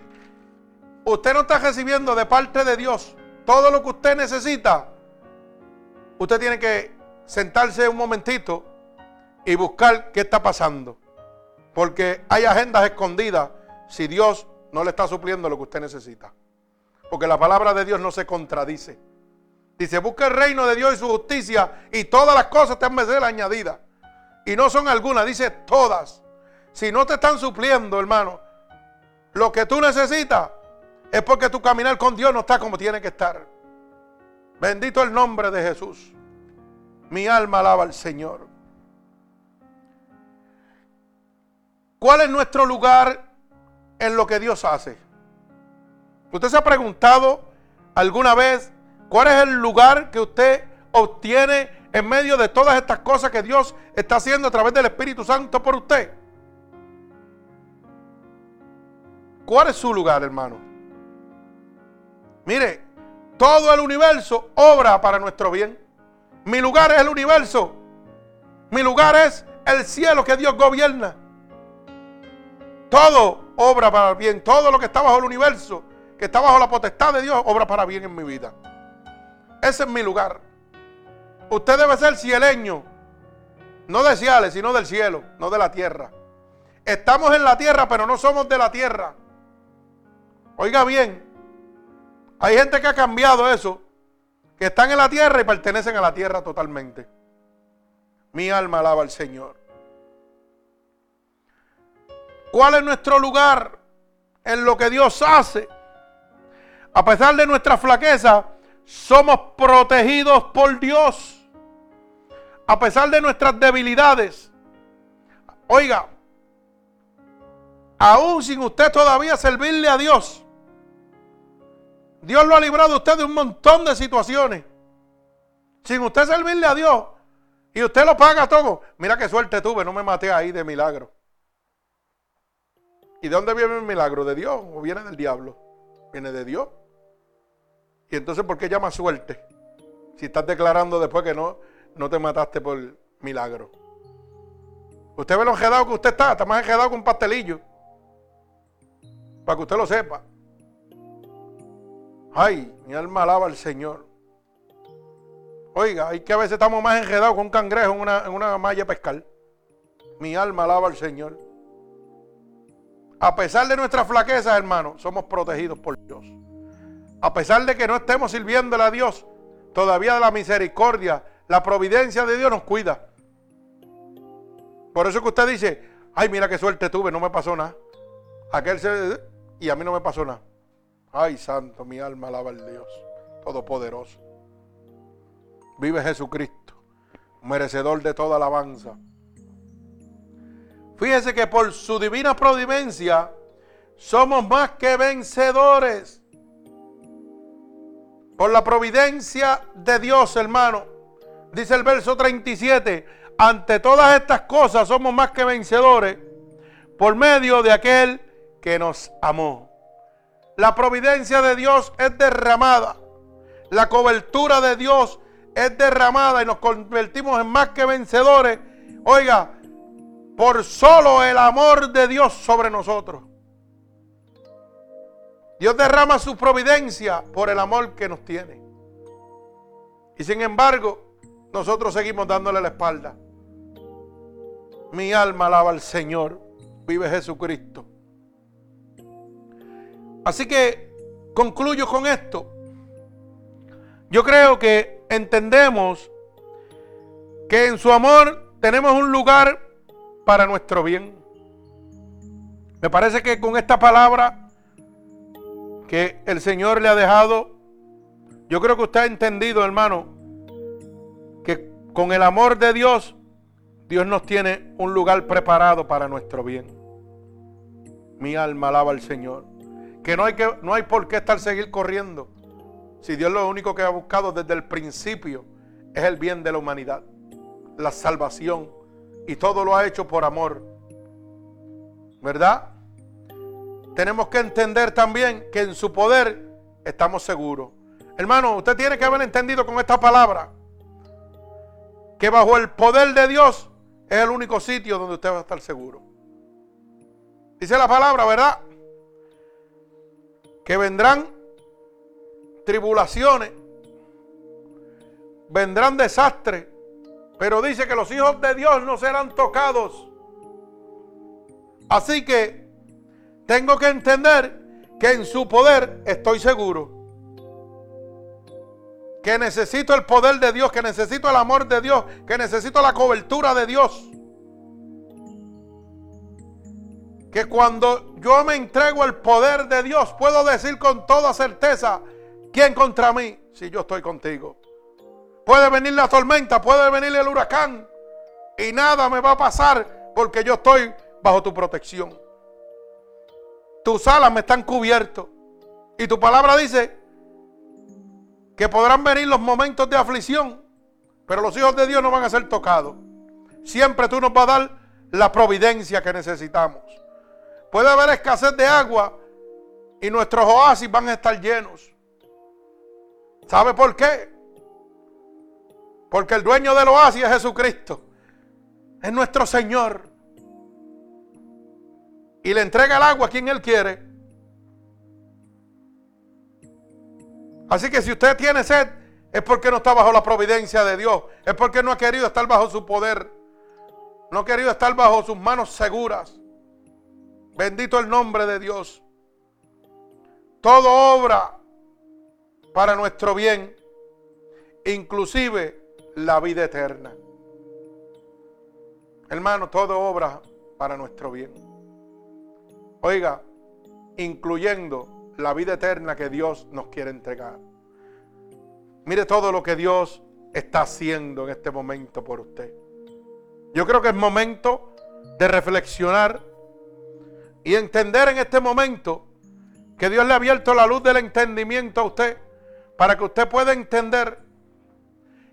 usted no está recibiendo de parte de Dios todo lo que usted necesita, usted tiene que sentarse un momentito y buscar qué está pasando. Porque hay agendas escondidas si Dios no le está supliendo lo que usted necesita. Porque la palabra de Dios no se contradice. Dice, busca el reino de Dios y su justicia y todas las cosas te han de ser añadidas. Y no son algunas, dice todas. Si no te están supliendo, hermano, lo que tú necesitas es porque tu caminar con Dios no está como tiene que estar. Bendito el nombre de Jesús. Mi alma alaba al Señor. ¿Cuál es nuestro lugar en lo que Dios hace? ¿Usted se ha preguntado alguna vez cuál es el lugar que usted obtiene en medio de todas estas cosas que Dios está haciendo a través del Espíritu Santo por usted? ¿Cuál es su lugar, hermano? Mire, todo el universo obra para nuestro bien. Mi lugar es el universo. Mi lugar es el cielo que Dios gobierna. Todo obra para bien. Todo lo que está bajo el universo, que está bajo la potestad de Dios, obra para bien en mi vida. Ese es mi lugar. Usted debe ser cieleño. No de ciales, sino del cielo, no de la tierra. Estamos en la tierra, pero no somos de la tierra. Oiga bien, hay gente que ha cambiado eso, que están en la tierra y pertenecen a la tierra totalmente. Mi alma alaba al Señor. ¿Cuál es nuestro lugar en lo que Dios hace? A pesar de nuestra flaqueza, somos protegidos por Dios. A pesar de nuestras debilidades. Oiga, aún sin usted todavía servirle a Dios, Dios lo ha librado a usted de un montón de situaciones. Sin usted servirle a Dios y usted lo paga todo. Mira qué suerte tuve, no me maté ahí de milagro. ¿Y de dónde viene el milagro? ¿De Dios o viene del diablo? Viene de Dios. ¿Y entonces por qué llama suerte? Si estás declarando después que no, no te mataste por milagro. Usted ve lo enredado que usted está, está más enredado que un pastelillo. Para que usted lo sepa. Ay, mi alma alaba al Señor. Oiga, hay que a veces estamos más enredados con un cangrejo en una, en una malla pescar. Mi alma alaba al Señor. A pesar de nuestras flaquezas, hermanos, somos protegidos por Dios. A pesar de que no estemos sirviéndole a Dios, todavía la misericordia, la providencia de Dios nos cuida. Por eso que usted dice, ay, mira qué suerte tuve, no me pasó nada. Aquel se... y a mí no me pasó nada. Ay, santo, mi alma alaba al Dios Todopoderoso. Vive Jesucristo, merecedor de toda alabanza. Fíjese que por su divina providencia somos más que vencedores. Por la providencia de Dios, hermano. Dice el verso 37, ante todas estas cosas somos más que vencedores por medio de aquel que nos amó. La providencia de Dios es derramada. La cobertura de Dios es derramada y nos convertimos en más que vencedores. Oiga, por solo el amor de Dios sobre nosotros. Dios derrama su providencia por el amor que nos tiene. Y sin embargo, nosotros seguimos dándole la espalda. Mi alma alaba al Señor. Vive Jesucristo. Así que concluyo con esto. Yo creo que entendemos que en su amor tenemos un lugar para nuestro bien. Me parece que con esta palabra que el Señor le ha dejado, yo creo que usted ha entendido, hermano, que con el amor de Dios, Dios nos tiene un lugar preparado para nuestro bien. Mi alma alaba al Señor. Que no hay, que, no hay por qué estar seguir corriendo. Si Dios lo único que ha buscado desde el principio es el bien de la humanidad, la salvación y todo lo ha hecho por amor. ¿Verdad? Tenemos que entender también que en su poder estamos seguros. Hermano, usted tiene que haber entendido con esta palabra que bajo el poder de Dios es el único sitio donde usted va a estar seguro. Dice la palabra, ¿verdad? Que vendrán tribulaciones, vendrán desastres, pero dice que los hijos de Dios no serán tocados. Así que tengo que entender que en su poder estoy seguro. Que necesito el poder de Dios, que necesito el amor de Dios, que necesito la cobertura de Dios. Que cuando yo me entrego el poder de Dios, puedo decir con toda certeza, ¿quién contra mí? Si yo estoy contigo. Puede venir la tormenta, puede venir el huracán. Y nada me va a pasar porque yo estoy bajo tu protección. Tus alas me están cubiertos. Y tu palabra dice que podrán venir los momentos de aflicción, pero los hijos de Dios no van a ser tocados. Siempre tú nos vas a dar la providencia que necesitamos. Puede haber escasez de agua y nuestros oasis van a estar llenos. ¿Sabe por qué? Porque el dueño del oasis es Jesucristo. Es nuestro Señor. Y le entrega el agua a quien Él quiere. Así que si usted tiene sed, es porque no está bajo la providencia de Dios. Es porque no ha querido estar bajo su poder. No ha querido estar bajo sus manos seguras. Bendito el nombre de Dios. Todo obra para nuestro bien. Inclusive la vida eterna. Hermano, todo obra para nuestro bien. Oiga, incluyendo la vida eterna que Dios nos quiere entregar. Mire todo lo que Dios está haciendo en este momento por usted. Yo creo que es momento de reflexionar y entender en este momento que Dios le ha abierto la luz del entendimiento a usted para que usted pueda entender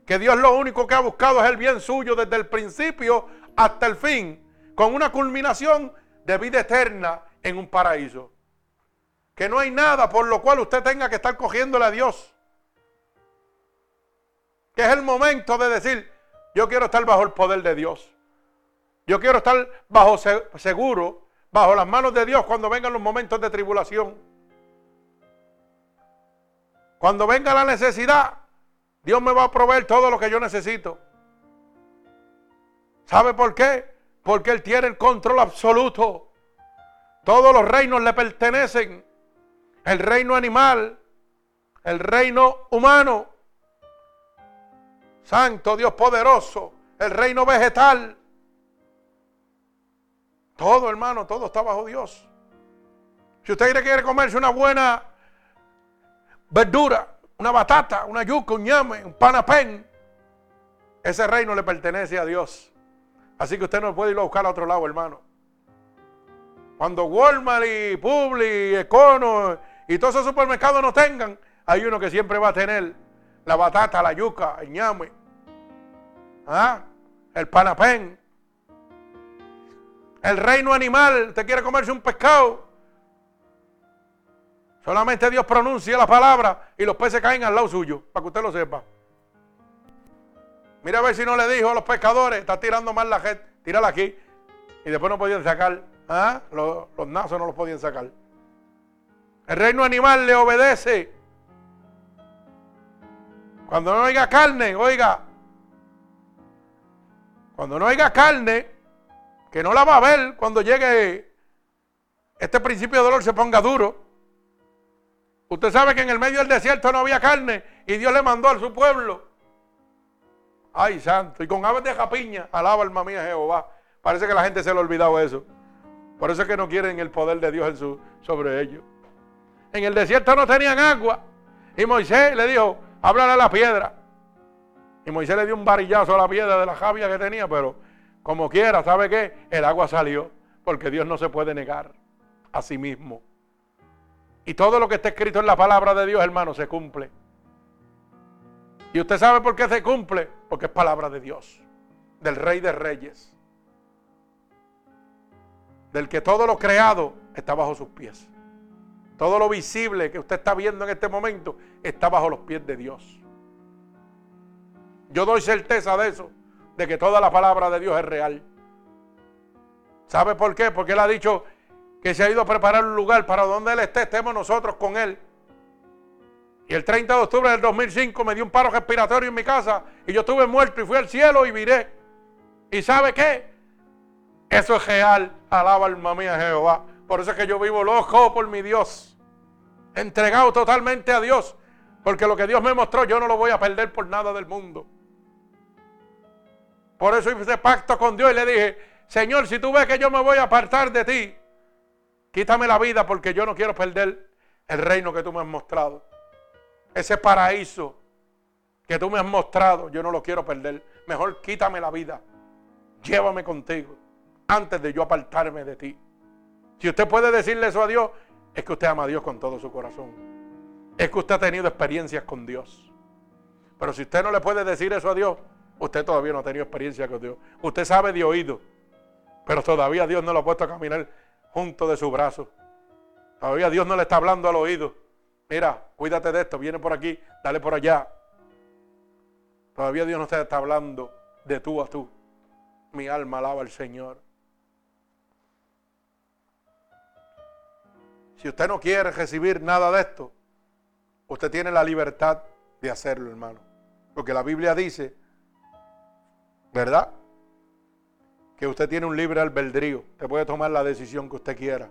que Dios lo único que ha buscado es el bien suyo desde el principio hasta el fin, con una culminación de vida eterna en un paraíso. Que no hay nada por lo cual usted tenga que estar cogiéndole a Dios. Que es el momento de decir, yo quiero estar bajo el poder de Dios. Yo quiero estar bajo seguro, bajo las manos de Dios cuando vengan los momentos de tribulación. Cuando venga la necesidad, Dios me va a proveer todo lo que yo necesito. ¿Sabe por qué? Porque Él tiene el control absoluto. Todos los reinos le pertenecen. El reino animal, el reino humano. Santo Dios poderoso, el reino vegetal. Todo, hermano, todo está bajo Dios. Si usted quiere comerse una buena verdura, una batata, una yuca, un ñame, un panapén, ese reino le pertenece a Dios. Así que usted no puede ir a buscar a otro lado, hermano. Cuando Walmart y Publi Econo y todos esos supermercados no tengan, hay uno que siempre va a tener la batata, la yuca, el ñame, ¿ah? el panapén, el reino animal. Usted quiere comerse un pescado. Solamente Dios pronuncia la palabra y los peces caen al lado suyo, para que usted lo sepa. Mira a ver si no le dijo a los pescadores, está tirando mal la gente, tírala aquí. Y después no podían sacar, ¿ah? los, los nazos no los podían sacar. El reino animal le obedece. Cuando no oiga carne, oiga. Cuando no oiga carne, que no la va a ver cuando llegue este principio de dolor se ponga duro. Usted sabe que en el medio del desierto no había carne y Dios le mandó a su pueblo. Ay, santo. Y con aves de japiña, alaba alma mía Jehová. Parece que la gente se le ha olvidado eso. Por eso es que no quieren el poder de Dios en su, sobre ellos. En el desierto no tenían agua. Y Moisés le dijo, háblale a la piedra. Y Moisés le dio un varillazo a la piedra de la javia que tenía, pero como quiera, ¿sabe qué? El agua salió, porque Dios no se puede negar a sí mismo. Y todo lo que está escrito en la palabra de Dios, hermano, se cumple. ¿Y usted sabe por qué se cumple? Porque es palabra de Dios, del Rey de Reyes, del que todo lo creado está bajo sus pies. Todo lo visible que usted está viendo en este momento está bajo los pies de Dios. Yo doy certeza de eso, de que toda la palabra de Dios es real. ¿Sabe por qué? Porque Él ha dicho que se ha ido a preparar un lugar para donde Él esté, estemos nosotros con Él. Y el 30 de octubre del 2005 me dio un paro respiratorio en mi casa y yo estuve muerto y fui al cielo y miré. ¿Y sabe qué? Eso es real. Alaba alma mía Jehová. Por eso es que yo vivo loco por mi Dios entregado totalmente a Dios, porque lo que Dios me mostró yo no lo voy a perder por nada del mundo. Por eso hice pacto con Dios y le dije, Señor, si tú ves que yo me voy a apartar de ti, quítame la vida porque yo no quiero perder el reino que tú me has mostrado. Ese paraíso que tú me has mostrado, yo no lo quiero perder. Mejor quítame la vida. Llévame contigo antes de yo apartarme de ti. Si usted puede decirle eso a Dios, es que usted ama a Dios con todo su corazón. Es que usted ha tenido experiencias con Dios. Pero si usted no le puede decir eso a Dios, usted todavía no ha tenido experiencia con Dios. Usted sabe de oído, pero todavía Dios no lo ha puesto a caminar junto de su brazo. Todavía Dios no le está hablando al oído. Mira, cuídate de esto, viene por aquí, dale por allá. Todavía Dios no te está hablando de tú a tú. Mi alma alaba al Señor. Si usted no quiere recibir nada de esto, usted tiene la libertad de hacerlo, hermano. Porque la Biblia dice, ¿verdad? Que usted tiene un libre albedrío. Usted puede tomar la decisión que usted quiera.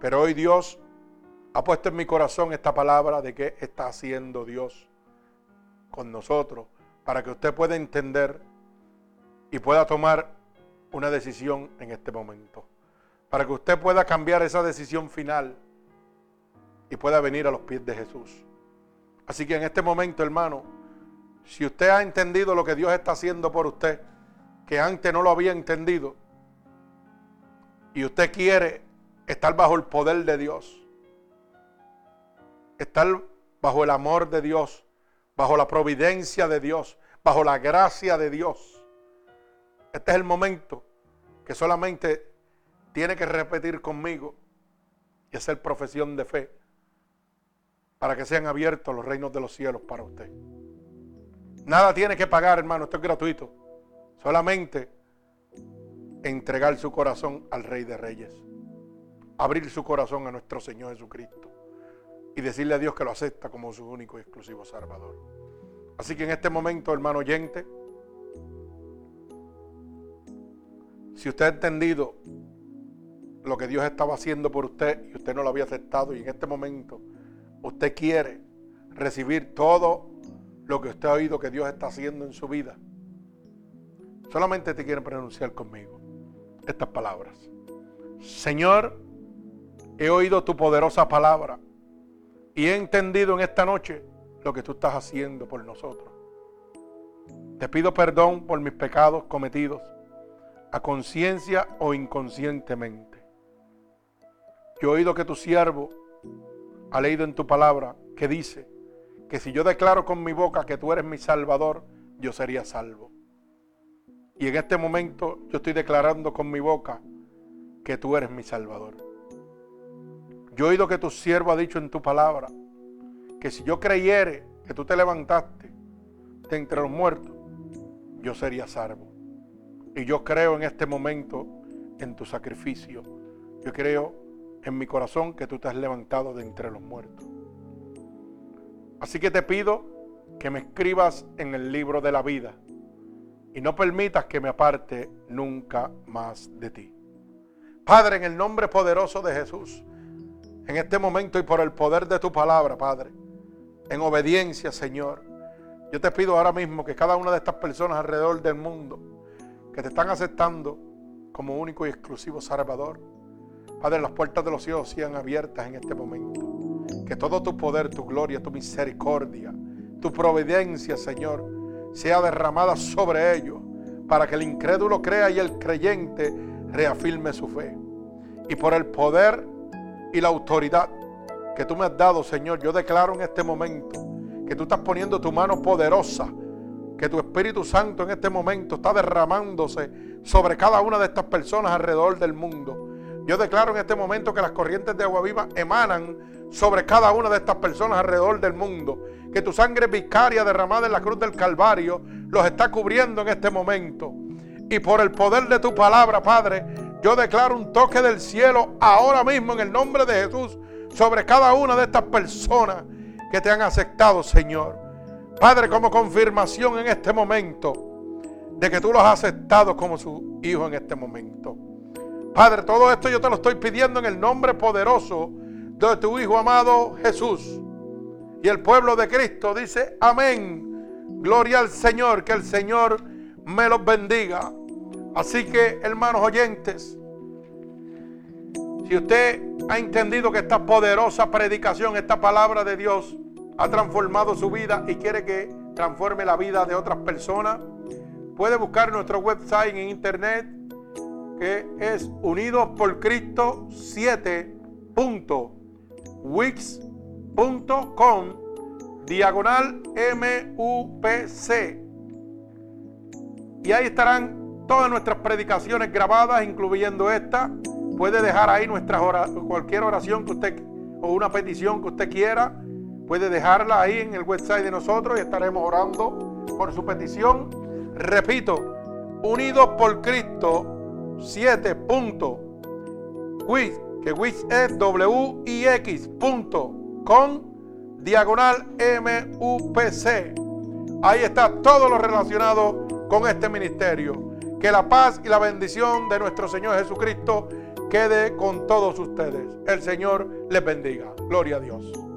Pero hoy Dios ha puesto en mi corazón esta palabra de qué está haciendo Dios con nosotros para que usted pueda entender y pueda tomar una decisión en este momento. Para que usted pueda cambiar esa decisión final y pueda venir a los pies de Jesús. Así que en este momento, hermano, si usted ha entendido lo que Dios está haciendo por usted, que antes no lo había entendido, y usted quiere estar bajo el poder de Dios, estar bajo el amor de Dios, bajo la providencia de Dios, bajo la gracia de Dios, este es el momento que solamente tiene que repetir conmigo y hacer profesión de fe para que sean abiertos los reinos de los cielos para usted. Nada tiene que pagar, hermano, esto es gratuito. Solamente entregar su corazón al Rey de Reyes. Abrir su corazón a nuestro Señor Jesucristo. Y decirle a Dios que lo acepta como su único y exclusivo Salvador. Así que en este momento, hermano oyente, si usted ha entendido lo que Dios estaba haciendo por usted y usted no lo había aceptado y en este momento usted quiere recibir todo lo que usted ha oído que Dios está haciendo en su vida, solamente te quiero pronunciar conmigo estas palabras. Señor, he oído tu poderosa palabra y he entendido en esta noche lo que tú estás haciendo por nosotros. Te pido perdón por mis pecados cometidos, a conciencia o inconscientemente. Yo he oído que tu siervo ha leído en tu palabra que dice que si yo declaro con mi boca que tú eres mi salvador, yo sería salvo. Y en este momento yo estoy declarando con mi boca que tú eres mi salvador. Yo he oído que tu siervo ha dicho en tu palabra que si yo creyere que tú te levantaste de entre los muertos, yo sería salvo. Y yo creo en este momento en tu sacrificio. Yo creo en mi corazón que tú te has levantado de entre los muertos. Así que te pido que me escribas en el libro de la vida y no permitas que me aparte nunca más de ti. Padre, en el nombre poderoso de Jesús, en este momento y por el poder de tu palabra, Padre, en obediencia, Señor, yo te pido ahora mismo que cada una de estas personas alrededor del mundo que te están aceptando como único y exclusivo Salvador, Padre, las puertas de los cielos sean abiertas en este momento. Que todo tu poder, tu gloria, tu misericordia, tu providencia, Señor, sea derramada sobre ellos para que el incrédulo crea y el creyente reafirme su fe. Y por el poder y la autoridad que tú me has dado, Señor, yo declaro en este momento que tú estás poniendo tu mano poderosa, que tu Espíritu Santo en este momento está derramándose sobre cada una de estas personas alrededor del mundo. Yo declaro en este momento que las corrientes de agua viva emanan sobre cada una de estas personas alrededor del mundo. Que tu sangre vicaria derramada en la cruz del Calvario los está cubriendo en este momento. Y por el poder de tu palabra, Padre, yo declaro un toque del cielo ahora mismo en el nombre de Jesús sobre cada una de estas personas que te han aceptado, Señor. Padre, como confirmación en este momento de que tú los has aceptado como su hijo en este momento. Padre, todo esto yo te lo estoy pidiendo en el nombre poderoso de tu Hijo amado Jesús. Y el pueblo de Cristo dice, amén. Gloria al Señor, que el Señor me los bendiga. Así que, hermanos oyentes, si usted ha entendido que esta poderosa predicación, esta palabra de Dios, ha transformado su vida y quiere que transforme la vida de otras personas, puede buscar nuestro website en internet que es Unidos por Cristo 7.wix.com diagonal MUPC. Y ahí estarán todas nuestras predicaciones grabadas, incluyendo esta Puede dejar ahí nuestra cualquier oración que usted o una petición que usted quiera. Puede dejarla ahí en el website de nosotros y estaremos orando por su petición. Repito, unidos por Cristo 7. que wix es wix.com diagonal MUPC. Ahí está todo lo relacionado con este ministerio. Que la paz y la bendición de nuestro Señor Jesucristo quede con todos ustedes. El Señor les bendiga. Gloria a Dios.